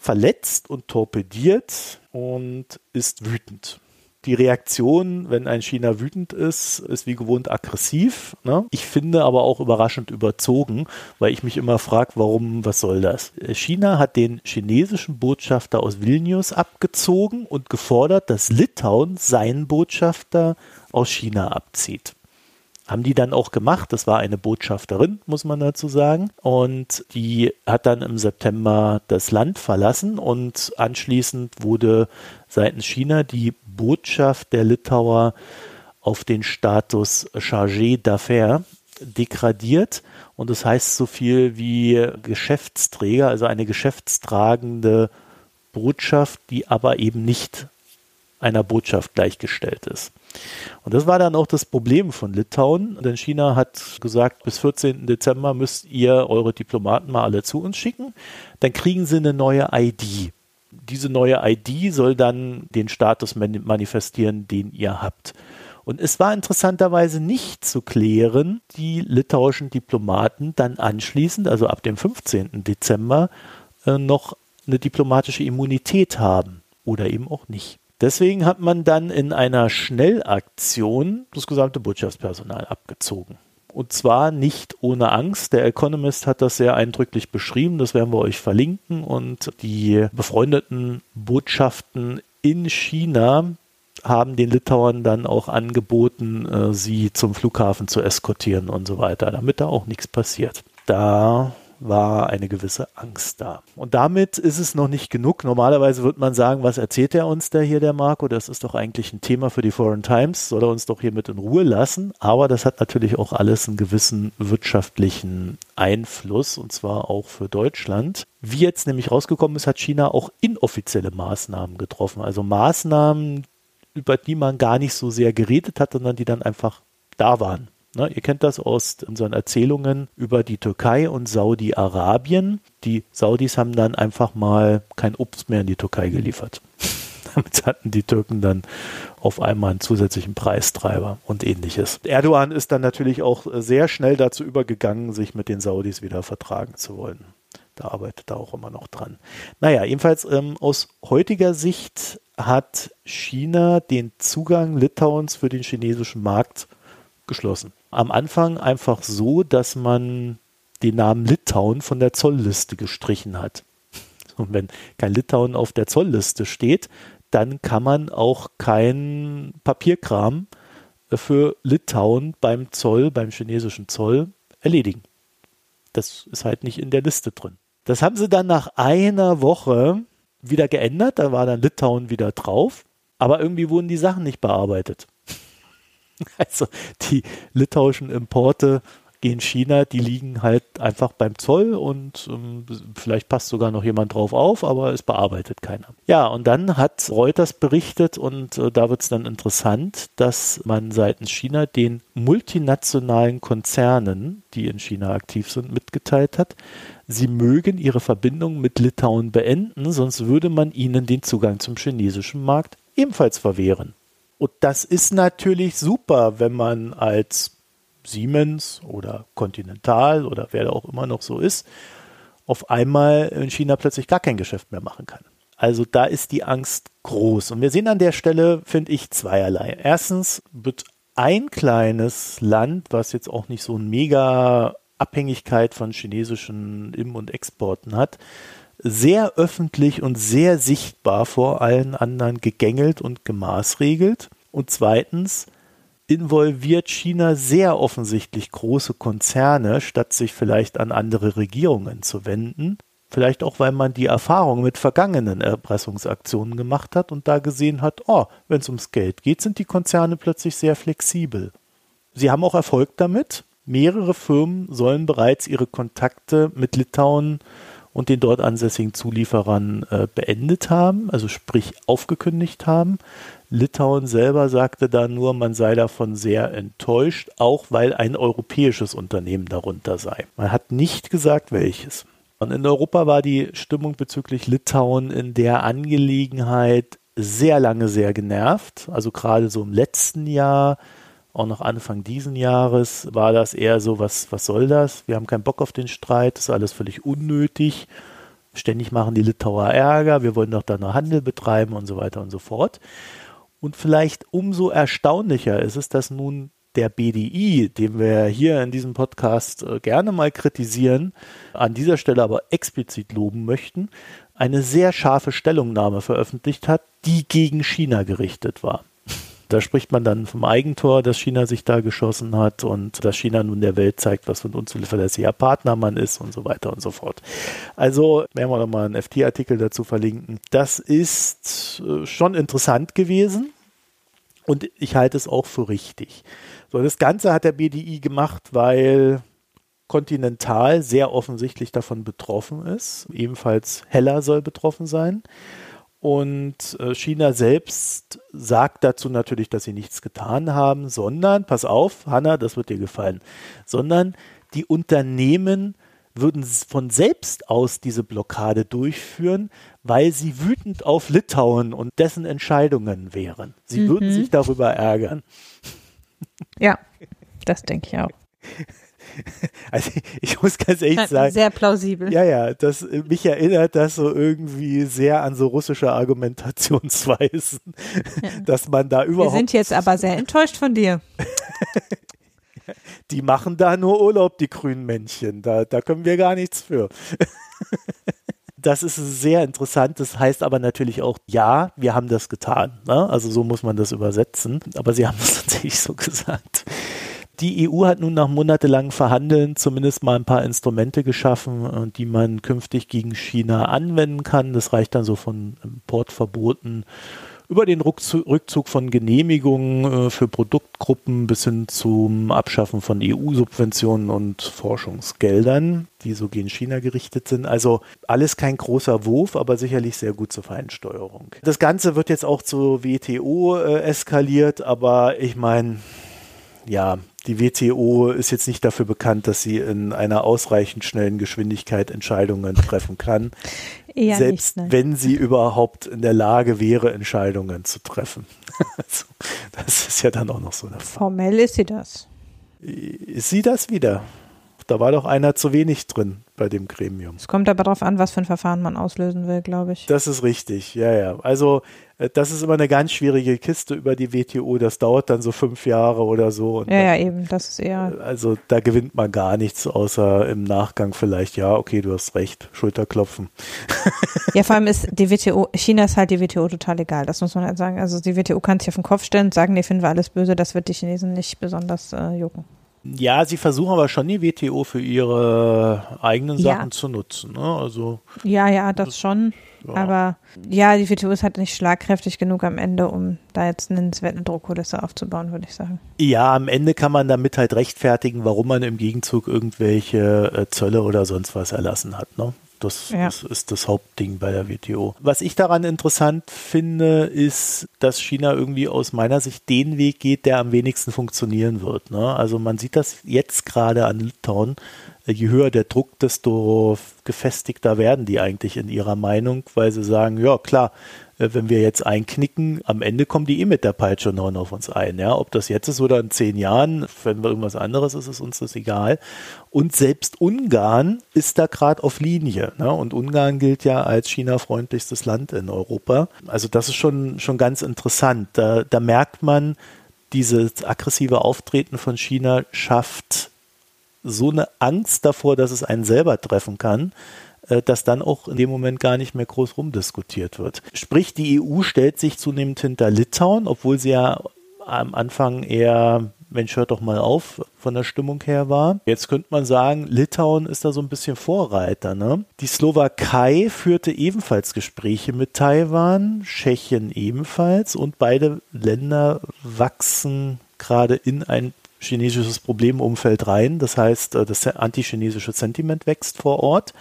verletzt und torpediert und ist wütend. Die Reaktion, wenn ein China wütend ist, ist wie gewohnt aggressiv. Ne? Ich finde aber auch überraschend überzogen, weil ich mich immer frage, warum, was soll das? China hat den chinesischen Botschafter aus Vilnius abgezogen und gefordert, dass Litauen seinen Botschafter aus China abzieht. Haben die dann auch gemacht. Das war eine Botschafterin, muss man dazu sagen. Und die hat dann im September das Land verlassen und anschließend wurde seitens China die Botschaft der Litauer auf den Status Chargé d'affaires degradiert. Und das heißt so viel wie Geschäftsträger, also eine geschäftstragende Botschaft, die aber eben nicht einer Botschaft gleichgestellt ist. Und das war dann auch das Problem von Litauen, denn China hat gesagt, bis 14. Dezember müsst ihr eure Diplomaten mal alle zu uns schicken, dann kriegen sie eine neue ID. Diese neue ID soll dann den Status manifestieren, den ihr habt. Und es war interessanterweise nicht zu klären, die litauischen Diplomaten dann anschließend, also ab dem 15. Dezember, äh, noch eine diplomatische Immunität haben oder eben auch nicht. Deswegen hat man dann in einer Schnellaktion das gesamte Botschaftspersonal abgezogen. Und zwar nicht ohne Angst. Der Economist hat das sehr eindrücklich beschrieben. Das werden wir euch verlinken. Und die befreundeten Botschaften in China haben den Litauern dann auch angeboten, äh, sie zum Flughafen zu eskortieren und so weiter, damit da auch nichts passiert. Da war eine gewisse Angst da. Und damit ist es noch nicht genug. Normalerweise würde man sagen, was erzählt er uns da hier, der Marco? Das ist doch eigentlich ein Thema für die Foreign Times. Soll er uns doch hier mit in Ruhe lassen? Aber das hat natürlich auch alles einen gewissen wirtschaftlichen Einfluss und zwar auch für Deutschland. Wie jetzt nämlich rausgekommen ist, hat China auch inoffizielle Maßnahmen getroffen. Also Maßnahmen, über die man gar nicht so sehr geredet hat, sondern die dann einfach da waren. Ne, ihr kennt das aus unseren Erzählungen über die Türkei und Saudi-Arabien. Die Saudis haben dann einfach mal kein Obst mehr in die Türkei geliefert. (laughs) Damit hatten die Türken dann auf einmal einen zusätzlichen Preistreiber und ähnliches. Erdogan ist dann natürlich auch sehr schnell dazu übergegangen, sich mit den Saudis wieder vertragen zu wollen. Da arbeitet er auch immer noch dran. Naja, jedenfalls ähm, aus heutiger Sicht hat China den Zugang Litauens für den chinesischen Markt geschlossen am Anfang einfach so, dass man den Namen Litauen von der Zollliste gestrichen hat. (laughs) Und wenn kein Litauen auf der Zollliste steht, dann kann man auch kein Papierkram für Litauen beim Zoll, beim chinesischen Zoll erledigen. Das ist halt nicht in der Liste drin. Das haben sie dann nach einer Woche wieder geändert, da war dann Litauen wieder drauf, aber irgendwie wurden die Sachen nicht bearbeitet. (laughs) Also die litauischen Importe gehen China, die liegen halt einfach beim Zoll und ähm, vielleicht passt sogar noch jemand drauf auf, aber es bearbeitet keiner. Ja, und dann hat Reuters berichtet und äh, da wird es dann interessant, dass man seitens China den multinationalen Konzernen, die in China aktiv sind, mitgeteilt hat, sie mögen ihre Verbindung mit Litauen beenden, sonst würde man ihnen den Zugang zum chinesischen Markt ebenfalls verwehren. Und das ist natürlich super, wenn man als Siemens oder Continental oder wer da auch immer noch so ist, auf einmal in China plötzlich gar kein Geschäft mehr machen kann. Also da ist die Angst groß. Und wir sehen an der Stelle, finde ich, zweierlei. Erstens wird ein kleines Land, was jetzt auch nicht so eine mega Abhängigkeit von chinesischen Im- und Exporten hat, sehr öffentlich und sehr sichtbar vor allen anderen gegängelt und gemaßregelt. Und zweitens involviert China sehr offensichtlich große Konzerne, statt sich vielleicht an andere Regierungen zu wenden. Vielleicht auch, weil man die Erfahrung mit vergangenen Erpressungsaktionen gemacht hat und da gesehen hat, oh, wenn es ums Geld geht, sind die Konzerne plötzlich sehr flexibel. Sie haben auch Erfolg damit. Mehrere Firmen sollen bereits ihre Kontakte mit Litauen und den dort ansässigen Zulieferern äh, beendet haben, also sprich aufgekündigt haben. Litauen selber sagte da nur, man sei davon sehr enttäuscht, auch weil ein europäisches Unternehmen darunter sei. Man hat nicht gesagt, welches. Und in Europa war die Stimmung bezüglich Litauen in der Angelegenheit sehr lange sehr genervt. Also gerade so im letzten Jahr, auch noch Anfang diesen Jahres, war das eher so, was, was soll das? Wir haben keinen Bock auf den Streit, das ist alles völlig unnötig. Ständig machen die Litauer Ärger, wir wollen doch da nur Handel betreiben und so weiter und so fort. Und vielleicht umso erstaunlicher ist es, dass nun der BDI, den wir hier in diesem Podcast äh, gerne mal kritisieren, an dieser Stelle aber explizit loben möchten, eine sehr scharfe Stellungnahme veröffentlicht hat, die gegen China gerichtet war. Da spricht man dann vom Eigentor, das China sich da geschossen hat und dass China nun der Welt zeigt, was für ein unzuverlässiger Partner man ist und so weiter und so fort. Also werden wir nochmal einen FT-Artikel dazu verlinken. Das ist äh, schon interessant gewesen und ich halte es auch für richtig. So, das Ganze hat der BDI gemacht, weil Continental sehr offensichtlich davon betroffen ist. Ebenfalls Heller soll betroffen sein. Und äh, China selbst sagt dazu natürlich, dass sie nichts getan haben, sondern, pass auf, Hanna, das wird dir gefallen, sondern die Unternehmen würden von selbst aus diese Blockade durchführen, weil sie wütend auf Litauen und dessen Entscheidungen wären. Sie mhm. würden sich darüber ärgern. Ja, das denke ich auch. (laughs) Also ich muss ganz ehrlich sagen. Sehr plausibel. Ja, ja, das, mich erinnert das so irgendwie sehr an so russische Argumentationsweisen, ja. (laughs) dass man da überhaupt. Wir sind jetzt aber sehr enttäuscht von dir. (laughs) die machen da nur Urlaub, die grünen Männchen. Da, da können wir gar nichts für. das ist sehr interessant. Das heißt aber natürlich auch, ja, wir haben das getan. Ne? Also so muss man das übersetzen. Aber sie haben es tatsächlich so gesagt. Die EU hat nun nach monatelangem Verhandeln zumindest mal ein paar Instrumente geschaffen, äh, die man künftig gegen China anwenden kann. Das reicht dann so von Importverboten über den Rückzug von Genehmigungen äh, für Produktgruppen bis hin zum Abschaffen von EU-Subventionen und Forschungsgeldern, die so gegen China gerichtet sind. Also alles kein großer Wurf, aber sicherlich sehr gut zur Feinsteuerung. Das Ganze wird jetzt auch zur WTO äh, eskaliert, aber ich meine, ja, die WTO ist jetzt nicht dafür bekannt, dass sie in einer ausreichend schnellen Geschwindigkeit Entscheidungen treffen kann. Eher Selbst nicht, wenn sie überhaupt in der Lage wäre, Entscheidungen zu treffen. (laughs) also, das ist ja dann auch noch so eine Frage. Formell ist sie das. Ist sie das wieder? Da war doch einer zu wenig drin bei dem Gremium. Es kommt aber darauf an, was für ein Verfahren man auslösen will, glaube ich. Das ist richtig, ja, ja. Also äh, das ist immer eine ganz schwierige Kiste über die WTO. Das dauert dann so fünf Jahre oder so. ja, ja, eben. Das ist eher. Äh, also da gewinnt man gar nichts, außer im Nachgang vielleicht, ja, okay, du hast recht, Schulterklopfen. (laughs) ja, vor allem ist die WTO, China ist halt die WTO total egal. Das muss man halt sagen. Also die WTO kann sich auf den Kopf stellen und sagen, nee, finden wir alles böse. Das wird die Chinesen nicht besonders äh, jucken. Ja, sie versuchen aber schon die WTO für ihre eigenen Sachen ja. zu nutzen. Ne? Also, ja, ja, das, das schon. Ja. Aber ja, die WTO ist halt nicht schlagkräftig genug am Ende, um da jetzt eine Druckkulisse aufzubauen, würde ich sagen. Ja, am Ende kann man damit halt rechtfertigen, warum man im Gegenzug irgendwelche äh, Zölle oder sonst was erlassen hat. Ne? Das, ja. das, ist das Hauptding bei der WTO. Was ich daran interessant finde, ist, dass China irgendwie aus meiner Sicht den Weg geht, der am wenigsten funktionieren wird. Ne? Also man sieht das jetzt gerade an Litauen. Je höher der Druck, desto gefestigter werden die eigentlich in ihrer Meinung, weil sie sagen, ja klar, äh, wenn wir jetzt einknicken, am Ende kommen die eh mit der Peitsche und hauen auf uns ein. Ja? Ob das jetzt ist oder in zehn Jahren, wenn wir irgendwas anderes ist, ist uns das egal. Und selbst Ungarn ist da gerade auf Linie. Ne? Und Ungarn gilt ja als China-freundlichstes Land in Europa. Also das ist schon, schon ganz interessant. Da, da merkt man, dieses aggressive Auftreten von China schafft so eine Angst davor, dass es einen selber treffen kann, äh, dass dann auch in dem Moment gar nicht mehr groß rumdiskutiert wird. Sprich, die EU stellt sich zunehmend hinter Litauen, obwohl sie ja am Anfang eher Mensch, hört doch mal auf, von der Stimmung her war. Jetzt könnte man sagen, Litauen ist da so ein bisschen Vorreiter. Ne? Die Slowakei führte ebenfalls Gespräche mit Taiwan, Tschechien ebenfalls und beide Länder wachsen gerade in ein chinesisches Problemumfeld rein. Das heißt, äh, das antichinesische Sentiment wächst vor Ort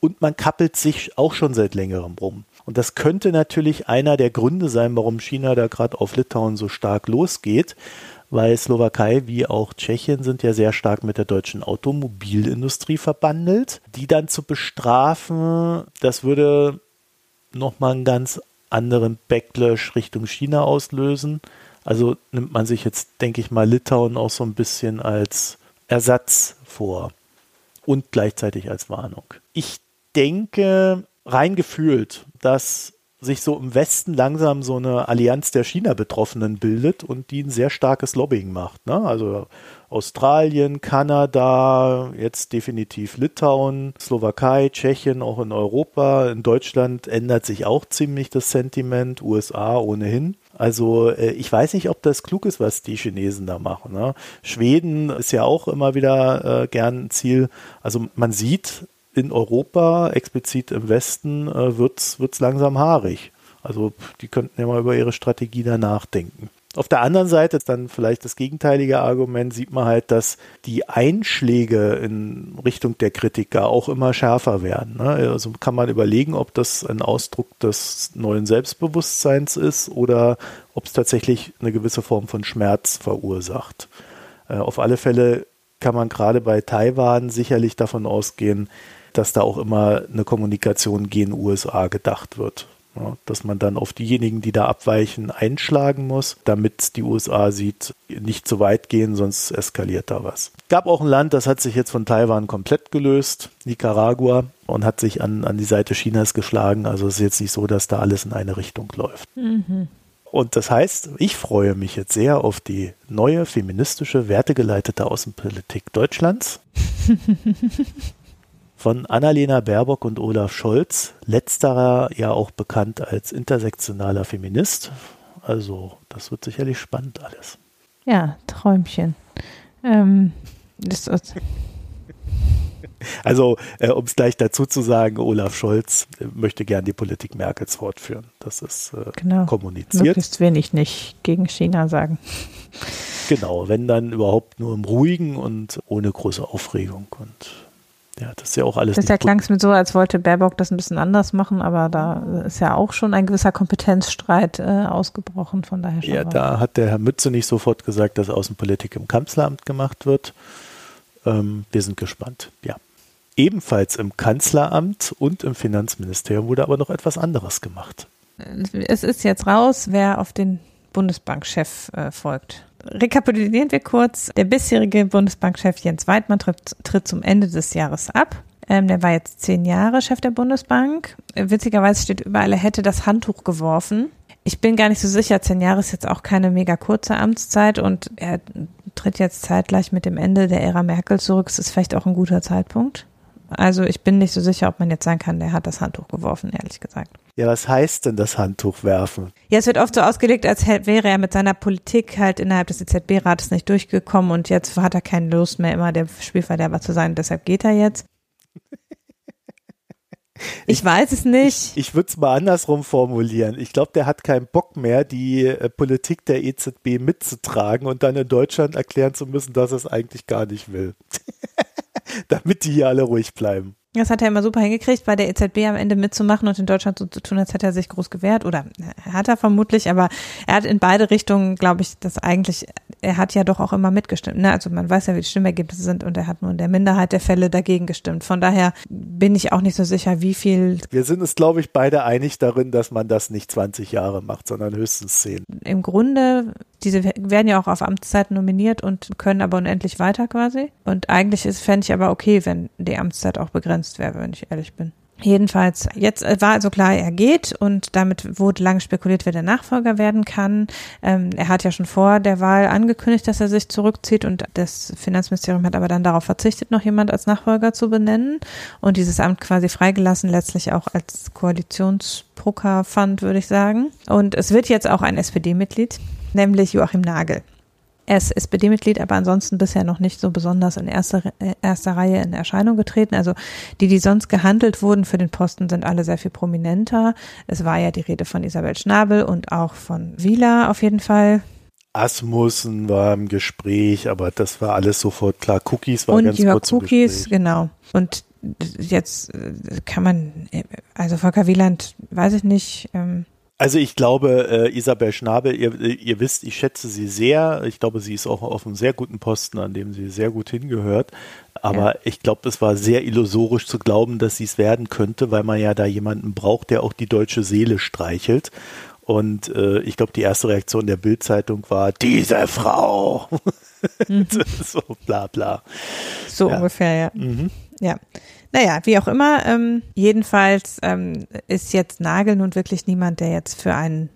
und man kappelt sich auch schon seit längerem rum. Und das könnte natürlich einer der Gründe sein, warum China da gerade auf Litauen so stark losgeht, weil Slowakei wie auch Tschechien sind ja sehr stark mit der deutschen Automobilindustrie verbandelt. Die dann zu bestrafen, das würde nochmal ein ganz anderen Backlash Richtung China auslösen. Also nimmt man sich jetzt, denke ich mal, Litauen auch so ein bisschen als Ersatz vor und gleichzeitig als Warnung. Ich denke rein gefühlt, dass sich so im Westen langsam so eine Allianz der China-Betroffenen bildet und die ein sehr starkes Lobbying macht. Ne? Also Australien, Kanada, jetzt definitiv Litauen, Slowakei, Tschechien, auch in Europa. In Deutschland ändert sich auch ziemlich das Sentiment, USA ohnehin. Also äh, ich weiß nicht, ob das klug ist, was die Chinesen da machen. Ne? Schweden ist ja auch immer wieder äh, gern ein Ziel. Also man sieht in Europa, explizit im Westen, äh, wird es langsam haarig. Also die könnten ja mal über ihre Strategie da nachdenken. Auf der anderen Seite dann vielleicht das gegenteilige Argument, sieht man halt, dass die Einschläge in Richtung der Kritiker auch immer schärfer werden. Ne? Also kann man überlegen, ob das ein Ausdruck des neuen Selbstbewusstseins ist oder ob es tatsächlich eine gewisse Form von Schmerz verursacht. Äh, auf alle Fälle kann man gerade bei Taiwan sicherlich davon ausgehen, dass da auch immer eine Kommunikation gen USA gedacht wird. Ja, dass man dann auf diejenigen, die da abweichen, einschlagen muss, damit die USA sieht, nicht zu weit gehen, sonst eskaliert da was. Gab auch ein Land, das hat sich jetzt von Taiwan komplett gelöst, Nicaragua, und hat sich an, an die Seite Chinas geschlagen. Also es ist jetzt nicht so, dass da alles in eine Richtung läuft. Mhm. Und das heißt, ich freue mich jetzt sehr auf die neue feministische, wertegeleitete Außenpolitik Deutschlands. (laughs) von Annalena Baerbock und Olaf Scholz, letzterer ja auch bekannt als intersektionaler Feminist. Also das wird sicherlich spannend alles. Ja, Träumchen. Ähm, das, (laughs) also, äh, um es gleich dazu zu sagen, Olaf Scholz äh, möchte gern die Politik Merkels fortführen. Das ist äh, genau. kommuniziert. Möglichst wenig nicht gegen China sagen. Genau, wenn dann überhaupt nur im Ruhigen und ohne große Aufregung. Und ja, das ist ja auch alles. Das ja klang es mir so, als wollte Baerbock das ein bisschen anders machen, aber da ist ja auch schon ein gewisser Kompetenzstreit äh, ausgebrochen, von daher schon. Ja, da hat der Herr Mütze nicht sofort gesagt, dass Außenpolitik im Kanzleramt gemacht wird. Ähm, wir sind gespannt, ja. Ebenfalls im Kanzleramt und im Finanzministerium wurde aber noch etwas anderes gemacht. Es ist jetzt raus, wer auf den Bundesbankchef äh, folgt. Rekapitulieren wir kurz. Der bisherige Bundesbankchef Jens Weidmann tritt, tritt zum Ende des Jahres ab. Ähm, der war jetzt zehn Jahre Chef der Bundesbank. Witzigerweise steht überall, er hätte das Handtuch geworfen. Ich bin gar nicht so sicher, zehn Jahre ist jetzt auch keine mega kurze Amtszeit und er tritt jetzt zeitgleich mit dem Ende der Ära Merkel zurück. Es ist vielleicht auch ein guter Zeitpunkt. Also ich bin nicht so sicher, ob man jetzt sagen kann, der hat das Handtuch geworfen, ehrlich gesagt. Ja, was heißt denn das Handtuch werfen? Ja, es wird oft so ausgelegt, als wäre er mit seiner Politik halt innerhalb des EZB-Rates nicht durchgekommen und jetzt hat er keine Lust mehr, immer der Spielverderber zu sein. Deshalb geht er jetzt. Ich, (laughs) ich weiß es nicht. Ich, ich würde es mal andersrum formulieren. Ich glaube, der hat keinen Bock mehr, die äh, Politik der EZB mitzutragen und dann in Deutschland erklären zu müssen, dass er es eigentlich gar nicht will. (laughs) Damit die hier alle ruhig bleiben. Das hat er immer super hingekriegt, bei der EZB am Ende mitzumachen und in Deutschland so zu tun, als hätte er sich groß gewehrt. Oder hat er vermutlich, aber er hat in beide Richtungen, glaube ich, das eigentlich, er hat ja doch auch immer mitgestimmt. Ne? Also man weiß ja, wie die Stimmergebnisse sind und er hat nur in der Minderheit der Fälle dagegen gestimmt. Von daher bin ich auch nicht so sicher, wie viel. Wir sind uns, glaube ich, beide einig darin, dass man das nicht 20 Jahre macht, sondern höchstens 10. Im Grunde diese werden ja auch auf Amtszeit nominiert und können aber unendlich weiter quasi. Und eigentlich ist, fände ich aber okay, wenn die Amtszeit auch begrenzt wäre, wenn ich ehrlich bin. Jedenfalls, jetzt äh, war also klar, er geht und damit wurde lange spekuliert, wer der Nachfolger werden kann. Ähm, er hat ja schon vor der Wahl angekündigt, dass er sich zurückzieht und das Finanzministerium hat aber dann darauf verzichtet, noch jemand als Nachfolger zu benennen und dieses Amt quasi freigelassen, letztlich auch als Koalitionspoker-Fund, würde ich sagen. Und es wird jetzt auch ein SPD-Mitglied, nämlich Joachim Nagel. Er ist SPD-Mitglied, aber ansonsten bisher noch nicht so besonders in erster, äh, erster Reihe in Erscheinung getreten. Also die, die sonst gehandelt wurden für den Posten, sind alle sehr viel prominenter. Es war ja die Rede von Isabel Schnabel und auch von Wieler auf jeden Fall. Asmussen war im Gespräch, aber das war alles sofort klar. Cookies war und ganz kurz Cookies, genau. Und jetzt äh, kann man, äh, also Volker Wieland, weiß ich nicht, ähm, Also ich glaube, äh, Isabel Schnabel, ihr, ihr wisst, ich schätze sie sehr. Ich glaube, sie ist auch auf einem sehr guten Posten, an dem sie sehr gut hingehört. Aber ja. ich glaube, es war sehr illusorisch zu glauben, dass sie es werden könnte, weil man ja da jemanden braucht, der auch die deutsche Seele streichelt. Und äh, ich glaube, die erste Reaktion der Bildzeitung war, diese Frau. Mhm. (laughs) so bla bla. So ja. ungefähr, ja. Mhm. Ja. Naja, wie auch immer, ähm, jedenfalls ähm, ist jetzt Nagel nun wirklich niemand, der jetzt für einen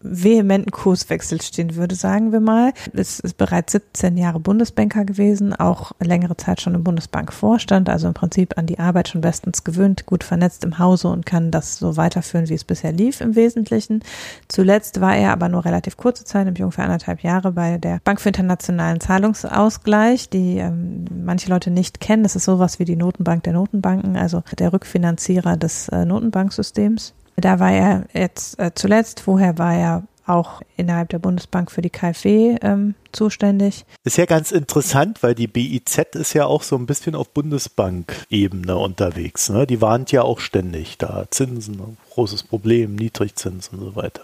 vehementen Kurswechsel stehen würde, sagen wir mal. Es ist bereits 17 Jahre Bundesbanker gewesen, auch längere Zeit schon im Bundesbankvorstand, also im Prinzip an die Arbeit schon bestens gewöhnt, gut vernetzt im Hause und kann das so weiterführen, wie es bisher lief im Wesentlichen. Zuletzt war er aber nur relativ kurze Zeit, nämlich ungefähr anderthalb Jahre bei der Bank für internationalen Zahlungsausgleich, die ähm, manche Leute nicht kennen. Das ist sowas wie die Notenbank der Notenbanken, also der Rückfinanzierer des äh, Notenbanksystems. Da war er jetzt äh, zuletzt, vorher war er auch innerhalb der Bundesbank für die KfW ähm, zuständig. Ist ja ganz interessant, weil die BIZ ist ja auch so ein bisschen auf Bundesbank-Ebene unterwegs. Ne? Die warnt ja auch ständig da. Zinsen, großes Problem, Niedrigzinsen und so weiter.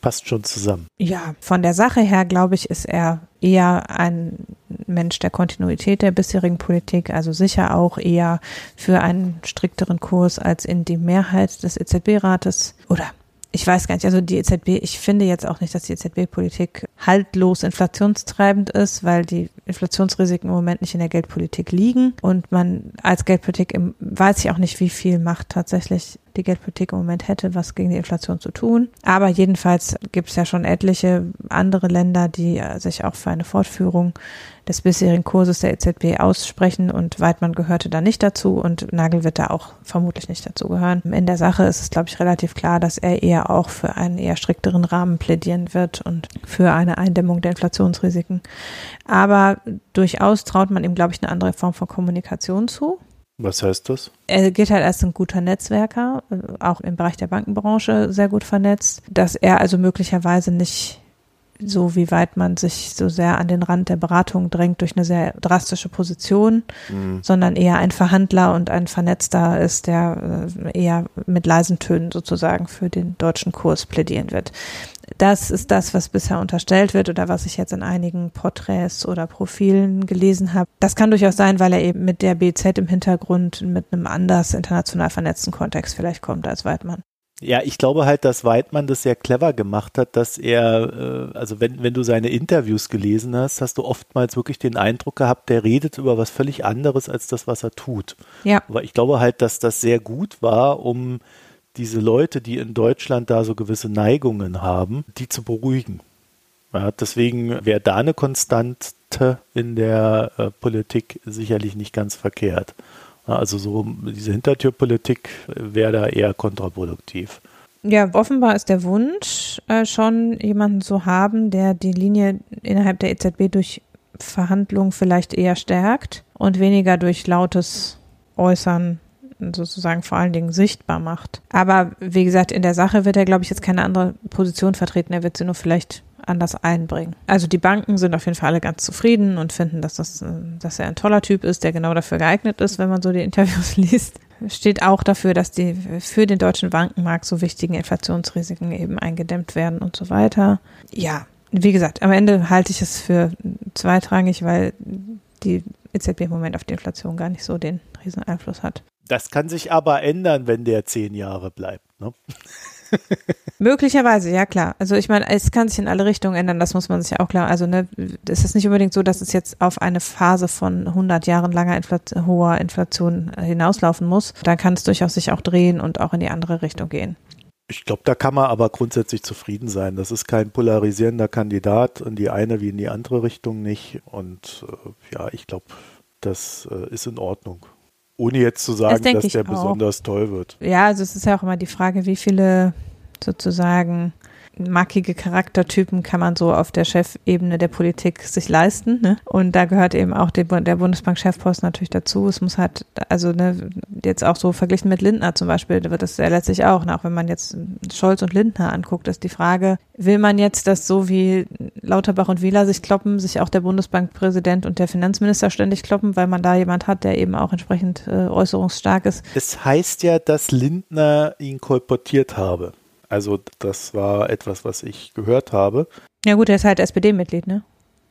Passt schon zusammen. Ja, von der Sache her, glaube ich, ist er eher ein Mensch der Kontinuität der bisherigen Politik, also sicher auch eher für einen strikteren Kurs als in die Mehrheit des EZB-Rates oder ich weiß gar nicht, also die EZB, ich finde jetzt auch nicht, dass die EZB-Politik haltlos inflationstreibend ist, weil die Inflationsrisiken im Moment nicht in der Geldpolitik liegen und man als Geldpolitik im, weiß ich auch nicht, wie viel Macht tatsächlich die Geldpolitik im Moment hätte, was gegen die Inflation zu tun. Aber jedenfalls gibt es ja schon etliche andere Länder, die sich auch für eine Fortführung des bisherigen Kurses der EZB aussprechen und Weidmann gehörte da nicht dazu und Nagel wird da auch vermutlich nicht dazu gehören. In der Sache ist es, glaube ich, relativ klar, dass er eher auch für einen eher strikteren Rahmen plädieren wird und für eine Eindämmung der Inflationsrisiken. Aber durchaus traut man ihm, glaube ich, eine andere Form von Kommunikation zu. Was heißt das? Er gilt halt als ein guter Netzwerker, auch im Bereich der Bankenbranche sehr gut vernetzt, dass er also möglicherweise nicht so wie weit man sich so sehr an den Rand der Beratung drängt durch eine sehr drastische Position, mhm. sondern eher ein Verhandler und ein Vernetzter ist, der äh, eher mit leisen Tönen sozusagen für den deutschen Kurs plädieren wird. Das ist das, was bisher unterstellt wird oder was ich jetzt in einigen Porträts oder Profilen gelesen habe. Das kann durchaus sein, weil er eben mit der BZ im Hintergrund mit einem anders international vernetzten Kontext vielleicht kommt als Weidmann. Ja, ich glaube halt, dass Weidmann das sehr clever gemacht hat, dass er, äh, also wenn, wenn du seine Interviews gelesen hast, hast du oftmals wirklich den Eindruck gehabt, der redet über was völlig anderes als das, was er tut. Ja. Aber ich glaube halt, dass das sehr gut war, um diese Leute, die in Deutschland da so gewisse Neigungen haben, die zu beruhigen. Ja, deswegen wäre da eine Konstante in der äh, Politik sicherlich nicht ganz verkehrt. Also so diese Hintertürpolitik wäre da eher kontraproduktiv. Ja, offenbar ist der Wunsch, äh, schon jemanden zu haben, der die Linie innerhalb der EZB durch Verhandlungen vielleicht eher stärkt und weniger durch lautes Äußern sozusagen vor allen Dingen sichtbar macht. Aber wie gesagt, in der Sache wird er, glaube ich, jetzt keine andere Position vertreten. Er wird sie nur vielleicht anders einbringen. Also die Banken sind auf jeden Fall alle ganz zufrieden und finden, dass, das, dass er ein toller Typ ist, der genau dafür geeignet ist, wenn man so die Interviews (laughs) liest. Steht auch dafür, dass die für den deutschen Bankenmarkt so wichtigen Inflationsrisiken eben eingedämmt werden und so weiter. Ja, wie gesagt, am Ende halte ich es für zweitrangig, weil die EZB im Moment auf die Inflation gar nicht so den riesen Einfluss hat. Das kann sich aber ändern, wenn der zehn Jahre bleibt. Ne? (laughs) Möglicherweise, ja klar. Also ich meine, es kann sich in alle Richtungen ändern, das muss man sich auch klar. Also ne, es ist nicht unbedingt so, dass es jetzt auf eine Phase von 100 Jahren langer Infl hoher Inflation hinauslaufen muss. Dann kann es durchaus sich auch drehen und auch in die andere Richtung gehen. Ich glaube, da kann man aber grundsätzlich zufrieden sein. Das ist kein polarisierender Kandidat in die eine wie in die andere Richtung nicht. Und äh, ja, ich glaube, das äh, ist in Ordnung. Ohne jetzt zu sagen, das dass der auch. besonders toll wird. Ja, also es ist ja auch immer die Frage, wie viele sozusagen markige Charaktertypen kann man so auf der Chefebene der Politik sich leisten. Ne? Und da gehört eben auch der, der Bundesbank-Chefpost natürlich dazu. Es muss halt, also ne, jetzt auch so verglichen mit Lindner zum Beispiel, da wird das ja letztlich auch, ne? auch wenn man jetzt Scholz und Lindner anguckt, ist die Frage, will man jetzt, dass so wie Lauterbach und Wieler sich kloppen, sich auch der Bundesbankpräsident und der Finanzminister ständig kloppen, weil man da jemand hat, der eben auch entsprechend äh, äußerungsstark ist. Es heißt ja, dass Lindner ihn kolportiert habe. Also das war etwas, was ich gehört habe. Ja gut, er ist halt SPD-Mitglied, ne?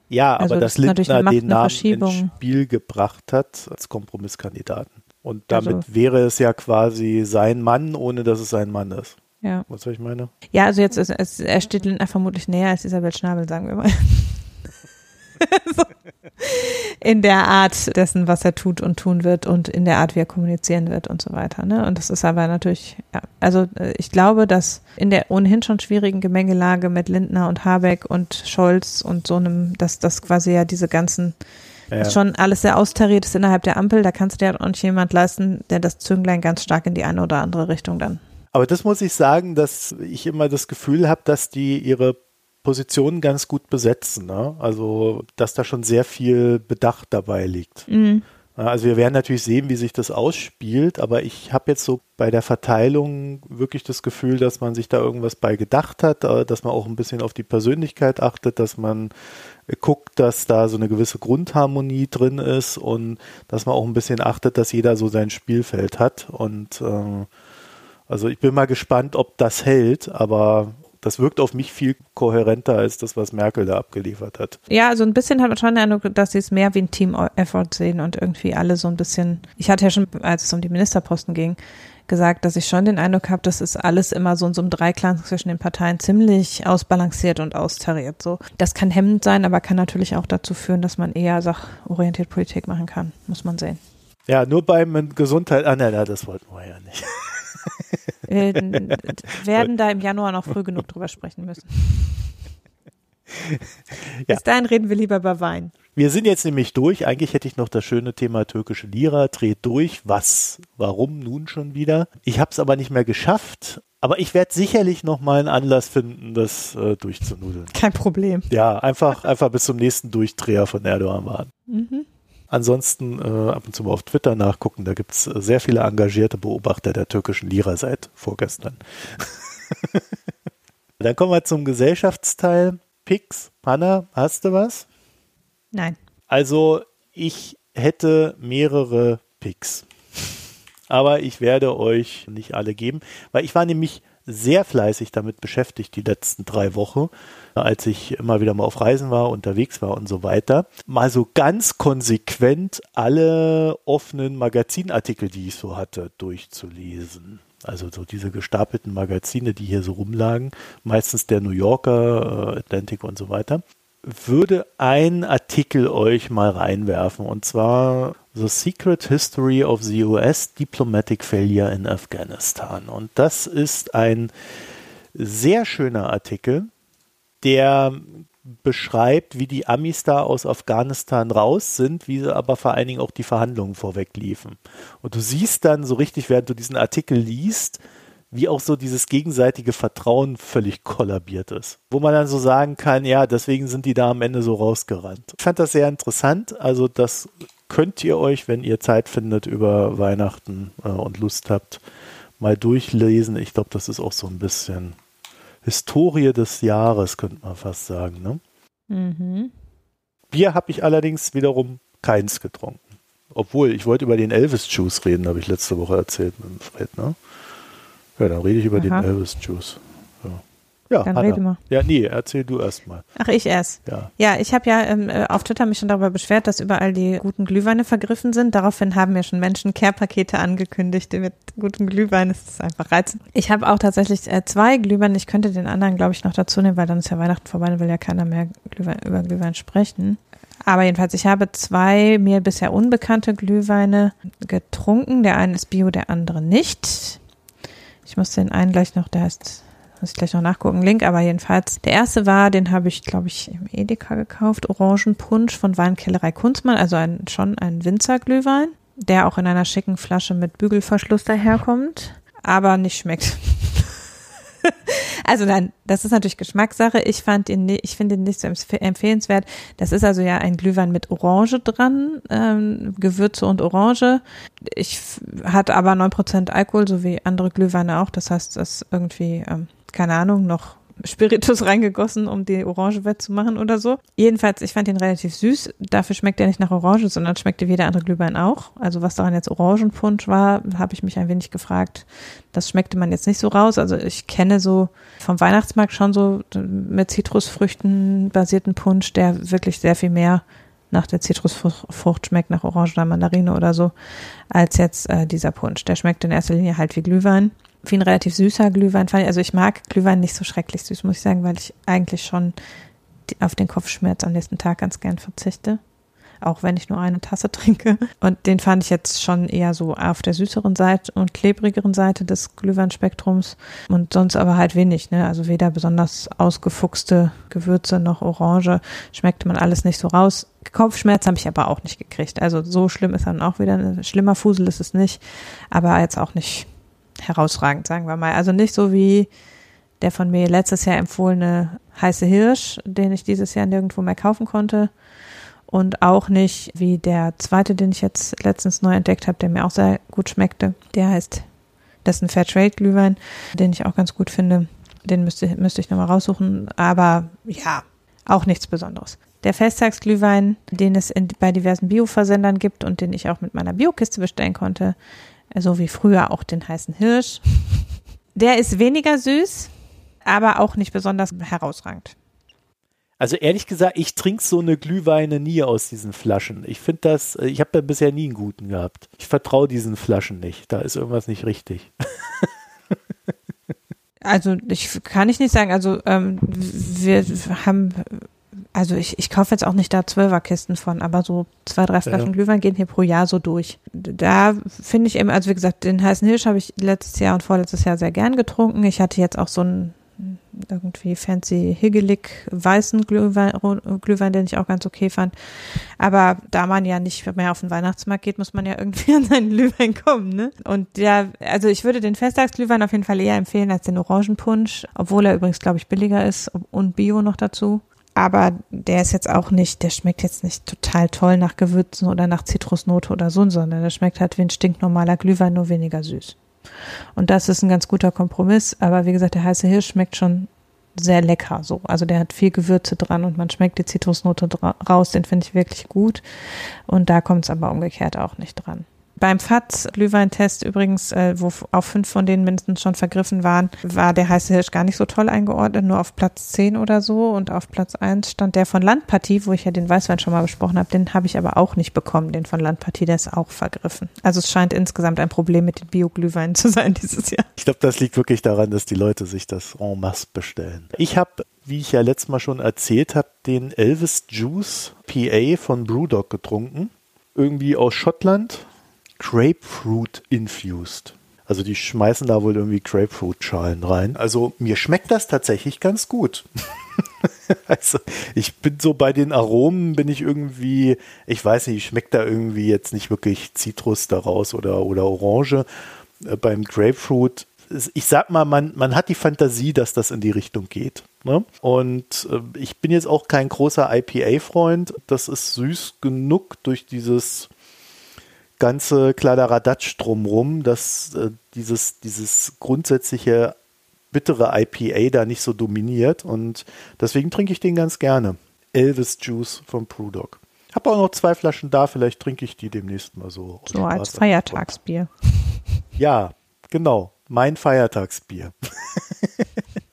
Ja, Also aber das dass ist Lindner den Namen ins Spiel gebracht hat als Kompromisskandidaten. Und damit Also- wäre es ja quasi sein Mann, ohne dass es sein Mann ist. Ja. Was soll ich meine? Ja, also jetzt ist es, er steht Lindner vermutlich näher als Isabel Schnabel, sagen wir mal. (laughs) so. In der Art dessen, was er tut und tun wird und in der Art, wie er kommunizieren wird und so weiter. Ne? Und das ist aber natürlich, ja, also äh, ich glaube, dass in der ohnehin schon schwierigen Gemengelage mit Lindner und Habeck und Scholz und so einem, dass das quasi ja diese ganzen Ja. ist schon alles sehr austariert ist innerhalb der Ampel, da kannst du dir auch nicht jemand leisten, der das Zünglein ganz stark in die eine oder andere Richtung dann. Aber das muss ich sagen, dass ich immer das Gefühl habe, dass die ihre Positionen ganz gut besetzen. Ne? Also, dass da schon sehr viel Bedacht dabei liegt. Mhm. Also wir werden natürlich sehen, wie sich das ausspielt, aber ich habe jetzt so bei der Verteilung wirklich das Gefühl, dass man sich da irgendwas bei gedacht hat, äh, dass man auch ein bisschen auf die Persönlichkeit achtet, dass man äh, guckt, dass da so eine gewisse Grundharmonie drin ist und dass man auch ein bisschen achtet, dass jeder so sein Spielfeld hat. Und äh, also ich bin mal gespannt, ob das hält, aber das wirkt auf mich viel kohärenter als das, was Merkel da abgeliefert hat. Ja, also ein bisschen hat man schon den Eindruck, dass sie es mehr wie ein Team-Effort sehen und irgendwie alle so ein bisschen, ich hatte ja schon, als es um die Ministerposten ging, gesagt, dass ich schon den Eindruck habe, das ist alles immer so in so einem Dreiklang zwischen den Parteien ziemlich ausbalanciert und austariert. So, das kann hemmend sein, aber kann natürlich auch dazu führen, dass man eher sachorientiert Politik machen kann, muss man sehen. Ja, nur beim Gesundheit, ah nein, nein, das wollten wir ja nicht. (laughs) Wir werden da im Januar noch früh genug drüber sprechen müssen. Ja. Bis dahin reden wir lieber über Wein. Wir sind jetzt nämlich durch. Eigentlich hätte ich noch das schöne Thema türkische Lira. Dreht durch. Was? Warum nun schon wieder? Ich habe es aber nicht mehr geschafft. Aber ich werde sicherlich noch mal einen Anlass finden, das äh, durchzunudeln. Kein Problem. Ja, einfach, einfach bis zum nächsten Durchdreher von Erdogan warten. Mhm. Ansonsten äh, ab und zu mal auf Twitter nachgucken. Da gibt es äh, sehr viele engagierte Beobachter der türkischen Lira seit vorgestern. (laughs) Dann kommen wir zum Gesellschaftsteil. Pix, Hanna, hast du was? Nein. Also ich hätte mehrere Picks. Aber ich werde euch nicht alle geben, weil ich war nämlich sehr fleißig damit beschäftigt die letzten drei Wochen, als ich immer wieder mal auf Reisen war, unterwegs war und so weiter. Mal so ganz konsequent alle offenen Magazinartikel, die ich so hatte, durchzulesen. Also so diese gestapelten Magazine, die hier so rumlagen, meistens der New Yorker, äh, Atlantic und so weiter würde ein Artikel euch mal reinwerfen und zwar The Secret History of the US Diplomatic Failure in Afghanistan. Und das ist ein sehr schöner Artikel, der beschreibt, wie die Amis da aus Afghanistan raus sind, wie sie aber vor allen Dingen auch die Verhandlungen vorweg liefen. Und du siehst dann so richtig, während du diesen Artikel liest, wie auch so dieses gegenseitige Vertrauen völlig kollabiert ist. Wo man dann so sagen kann, ja, deswegen sind die da am Ende so rausgerannt. Ich fand das sehr interessant. Also das könnt ihr euch, wenn ihr Zeit findet über Weihnachten äh, und Lust habt, mal durchlesen. Ich glaube, das ist auch so ein bisschen Historie des Jahres, könnte man fast sagen. Ne? Mhm. Bier habe ich allerdings wiederum keins getrunken. Obwohl, ich wollte über den Elvis-Juice reden, habe ich letzte Woche erzählt mit dem Fred, ne? Ja, dann rede ich über Aha. den Elvis-Juice. Ja, ja Dann Hanna. rede mal. Ja, nee, erzähl du erst mal. Ach, ich erst. Ja. Ja, ich habe ja ähm, äh, auf Twitter mich schon darüber beschwert, dass überall die guten Glühweine vergriffen sind. Daraufhin haben mir schon Menschen Care-Pakete angekündigt mit gutem Glühwein. Das ist einfach reizend. Ich habe auch tatsächlich äh, zwei Glühweine. Ich könnte den anderen, glaube ich, noch dazu nehmen, weil dann ist ja Weihnachten vorbei, dann will ja keiner mehr Glühwein, über Glühwein sprechen. Aber jedenfalls, ich habe zwei mir bisher unbekannte Glühweine getrunken. Der eine ist Bio, der andere nicht. Ich muss den einen gleich noch, der heißt muss ich gleich noch nachgucken, Link, aber jedenfalls, der erste war, den habe ich, glaube ich, im Edeka gekauft, Orangenpunsch von Weinkellerei Kunstmann, also ein, schon ein Winzerglühwein, der auch in einer schicken Flasche mit Bügelverschluss daherkommt, aber nicht schmeckt. (laughs) (laughs) also nein, das ist natürlich Geschmackssache. Ich fand ihn, ich finde ihn nicht so empf- empfehlenswert. Das ist also ja ein Glühwein mit Orange dran, ähm, Gewürze und Orange. Ich f- hat aber 9% Alkohol, so wie andere Glühweine auch. Das heißt, das irgendwie, ähm, keine Ahnung, noch Spiritus (laughs) reingegossen, um die Orange wettzumachen oder so. Jedenfalls, ich fand ihn relativ süß. Dafür schmeckt er nicht nach Orange, sondern schmeckte wie der andere Glühwein auch. Also was daran jetzt Orangenpunsch war, habe ich mich ein wenig gefragt. Das schmeckte man jetzt nicht so raus. Also ich kenne so vom Weihnachtsmarkt schon so mit Zitrusfrüchten basierten Punsch, der wirklich sehr viel mehr nach der Zitrusfrucht schmeckt, nach Orange oder Mandarine oder so, als jetzt äh, dieser Punsch. Der schmeckt in erster Linie halt wie Glühwein wie ein relativ süßer Glühwein. Also ich mag Glühwein nicht so schrecklich süß, muss ich sagen, weil ich eigentlich schon auf den Kopfschmerz am nächsten Tag ganz gern verzichte. Auch wenn ich nur eine Tasse (laughs) trinke. Und den fand ich jetzt schon eher so auf der süßeren Seite und klebrigeren Seite des Glühweinspektrums. Und sonst aber halt wenig, ne? Also weder besonders ausgefuchste Gewürze noch Orange. Schmeckte man alles nicht so raus. Kopfschmerz habe ich aber auch nicht gekriegt. Also so schlimm ist dann auch wieder. Schlimmer Fusel ist es nicht. Aber jetzt auch nicht herausragend, sagen wir mal. Also nicht so wie der von mir letztes Jahr empfohlene heiße Hirsch, den ich dieses Jahr nirgendwo mehr kaufen konnte. Und auch nicht wie der zweite, den ich jetzt letztens neu entdeckt habe, der mir auch sehr gut schmeckte. Der heißt, das ist ein Fairtrade Glühwein, den ich auch ganz gut finde. Den müsste, müsste ich nochmal raussuchen. Aber ja, auch nichts Besonderes. Der Festtagsglühwein, den es in, bei diversen Bio-Versendern gibt und den ich auch mit meiner Biokiste bestellen konnte, so wie früher auch den heißen Hirsch. Der ist weniger süß, aber auch nicht besonders herausragend. Also ehrlich gesagt, ich trinke so eine Glühweine nie aus diesen Flaschen. Ich finde das, äh, ich habe da bisher nie einen guten gehabt. Ich vertraue diesen Flaschen nicht. Da ist irgendwas nicht richtig. Also ich kann ich nicht sagen. Also ähm, wir haben also ich, ich kaufe jetzt auch nicht da Zwölferkisten von, aber so zwei, drei Flaschen ja. Glühwein gehen hier pro Jahr so durch. Da finde ich eben, also wie gesagt, den heißen Hirsch habe ich letztes Jahr und vorletztes Jahr sehr gern getrunken. Ich hatte jetzt auch so einen irgendwie fancy higgelig weißen Glühwein, Glühwein, den ich auch ganz okay fand. Aber da man ja nicht mehr auf den Weihnachtsmarkt geht, muss man ja irgendwie (laughs) an seinen Glühwein kommen, ne? Und ja, also ich würde den Festtagsglühwein auf jeden Fall eher empfehlen als den Orangenpunsch, obwohl er übrigens, glaube ich, billiger ist und Bio noch dazu aber der ist jetzt auch nicht, der schmeckt jetzt nicht total toll nach Gewürzen oder nach Zitrusnote oder so, sondern der schmeckt halt wie ein stinknormaler Glühwein, nur weniger süß. Und das ist ein ganz guter Kompromiss, aber wie gesagt, der heiße Hirsch schmeckt schon sehr lecker so. Also der hat viel Gewürze dran und man schmeckt die Zitrusnote raus, den finde ich wirklich gut. Und da kommt es aber umgekehrt auch nicht dran. Beim FATS-Glühweintest übrigens, äh, wo auch fünf von denen mindestens schon vergriffen waren, war der heiße Hirsch gar nicht so toll eingeordnet, nur auf Platz 10 oder so. Und auf Platz 1 stand der von Landpartie, wo ich ja den Weißwein schon mal besprochen habe. Den habe ich aber auch nicht bekommen, den von Landpartie, der ist auch vergriffen. Also es scheint insgesamt ein Problem mit den Bio-Glühweinen zu sein (laughs) dieses Jahr. Ich glaube, das liegt wirklich daran, dass die Leute sich das en masse bestellen. Ich habe wie ich ja letztes Mal schon erzählt habe, den Elvis Juice PA von Brewdog getrunken. Irgendwie aus Schottland, Grapefruit infused. Also die schmeißen da wohl irgendwie Grapefruit-Schalen rein. Also mir schmeckt das tatsächlich ganz gut. (laughs) also ich bin so bei den Aromen bin ich irgendwie, ich weiß nicht, schmeckt da irgendwie jetzt nicht wirklich Zitrus daraus oder, oder Orange. Äh, beim Grapefruit, ich sag mal, man, man hat die Fantasie, dass das in die Richtung geht. Ne? Und äh, ich bin jetzt auch kein großer IPA-Freund. Das ist süß genug durch dieses ganze Kladderadatsch drumrum, dass äh, dieses, dieses grundsätzliche bittere IPA da nicht so dominiert und deswegen trinke ich den ganz gerne. Elvis Juice vom Brewdog. Habe auch noch zwei Flaschen da, vielleicht trinke ich die demnächst mal so. So als Feiertagsbier. Ja, genau. Mein Feiertagsbier. (laughs)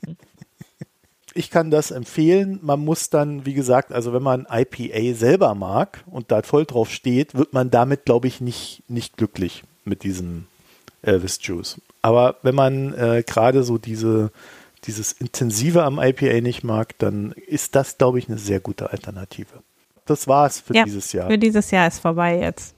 ich kann das empfehlen. Man muss dann, wie gesagt, also wenn man IPA selber mag und da voll drauf steht, wird man damit, glaube ich, nicht, nicht glücklich mit diesem Elvis Juice. Aber wenn man äh, gerade so diese, dieses Intensive am IPA nicht mag, dann ist das, glaube ich, eine sehr gute Alternative. Das war's für ja, dieses Jahr. Für dieses Jahr ist vorbei jetzt.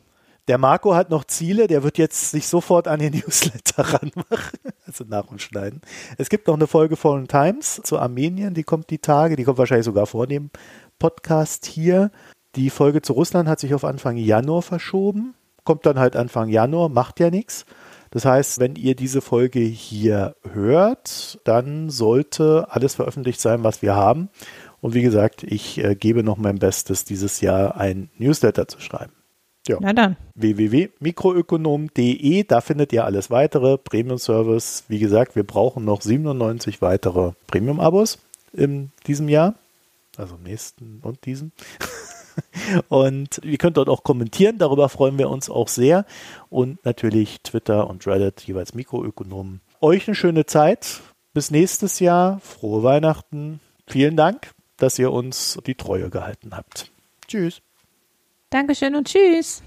Der Marco hat noch Ziele, der wird jetzt sich sofort an den (laughs) Newsletter ranmachen, also nach und schneiden. Es gibt noch eine Folge von Times zu Armenien, die kommt die Tage, die kommt wahrscheinlich sogar vor dem Podcast hier. Die Folge zu Russland hat sich auf Anfang Januar verschoben, kommt dann halt Anfang Januar, macht ja nichts. Das heißt, wenn ihr diese Folge hier hört, dann sollte alles veröffentlicht sein, was wir haben. Und wie gesagt, ich äh, gebe noch mein Bestes, dieses Jahr ein Newsletter zu schreiben. Ja. Na dann. www.mikroökonom.de, da findet ihr alles weitere. Premium-Service, wie gesagt, wir brauchen noch 97 weitere Premium-Abos in diesem Jahr. Also im nächsten und diesem. (laughs) Und ihr könnt dort auch kommentieren, darüber freuen wir uns auch sehr. Und natürlich Twitter und Reddit, jeweils Mikroökonomen. Euch eine schöne Zeit. Bis nächstes Jahr. Frohe Weihnachten. Vielen Dank, dass ihr uns die Treue gehalten habt. Tschüss. Dankeschön und tschüss.